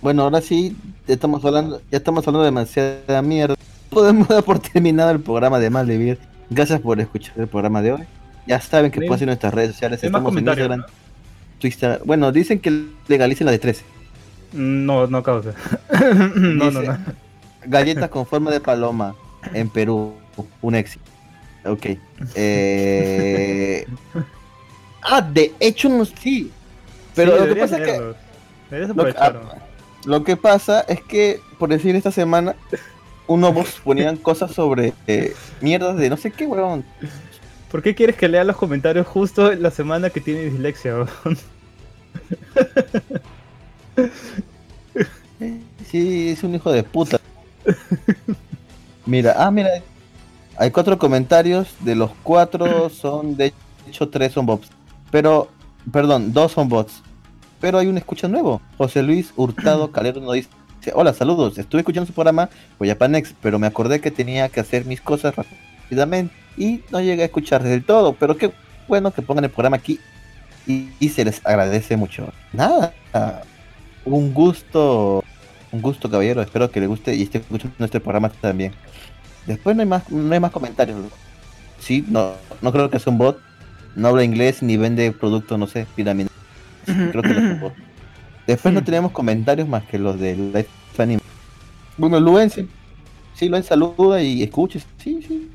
Bueno, ahora sí, ya estamos hablando, ya estamos hablando demasiada mierda. Podemos dar por terminado el programa de Malvivir. Gracias por escuchar el programa de hoy. Ya saben que Sí. pueden seguir nuestras redes sociales. Hay Estamos en. Instagram, Bueno, dicen que legalicen la de 13. No, no causa. (laughs) no, no, Dice- no. Galletas con forma de paloma en Perú. Un éxito. Ok. Eh... Ah, de hecho no sí. Pero Sí, lo que pasa es que lo ah, lo que pasa es que por decir esta semana unos ponían cosas sobre eh, mierdas de no sé qué, weón. ¿Por qué quieres que lea los comentarios justo la semana que tiene dislexia, weón? (laughs) Sí, es un hijo de puta. Mira, ah, mira. Hay cuatro comentarios, de los cuatro (clears throat) son, de hecho, tres son bots. Pero, perdón, dos son bots. Pero hay un escucha nuevo. José Luis Hurtado (clears throat) Calero nos dice, hola, saludos, estuve escuchando su programa Guayapanex, pero me acordé que tenía que hacer mis cosas rápidamente y no llegué a escuchar del todo. Pero qué bueno que pongan el programa aquí y, y se les agradece mucho. Nada, un gusto un gusto, caballero. Espero que le guste y esté escuchando nuestro programa también. Después no hay más, no hay más comentarios. Sí, no, no creo que sea un bot. No habla inglés ni vende productos, no sé, pirámide. Creo que no es un bot. Después no tenemos comentarios más que los de Life Anime. Bueno, Luen sí, sí, Luen saluda y escucha. Sí, sí.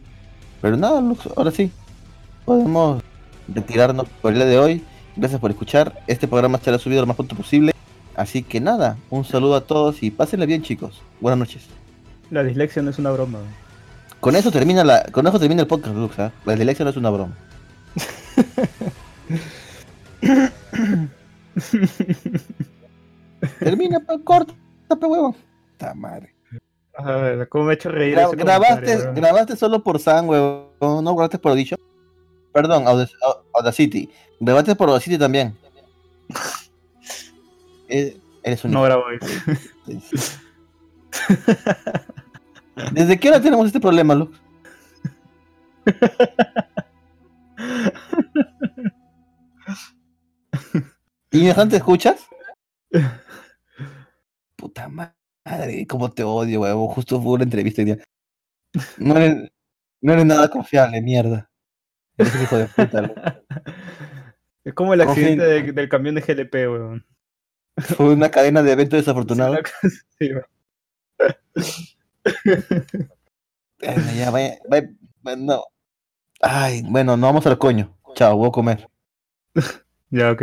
Pero nada, Lux, ahora sí. Podemos retirarnos por el día de hoy. Gracias por escuchar. Este programa será subido lo más pronto posible. Así que nada, un saludo a todos y pásenle bien chicos. Buenas noches. La dislexia no es una broma. weón. Con eso termina la, con eso termina el podcast, Lux, ¿ah? La dislexia no es una broma. (laughs) termina, corta, pe huevo. Ta madre. A ver, ¿cómo me ha hecho reír Gra- grabaste, grabaste solo por San, huevo. No grabaste por Audition. Perdón, Audac- Au- Audacity. Grabaste por Audacity también. (laughs) Eh, Eres un No grabo hoy. (laughs) ¿Desde qué hora tenemos este problema, Lux? (laughs) ¿Y te escuchas? Puta madre, cómo te odio, huevo. Justo fue una entrevista día. No eres, no eres nada confiable, mierda. Eres un hijo de puta, loco. Es como el accidente de- del camión de GLP, weón. Fue una cadena de eventos desafortunados. Sí, (laughs) weón. Ay, ya, vaya, vaya, vaya, no. Ay, bueno, no vamos al coño. Chao, voy a comer. (laughs) Ya, ok.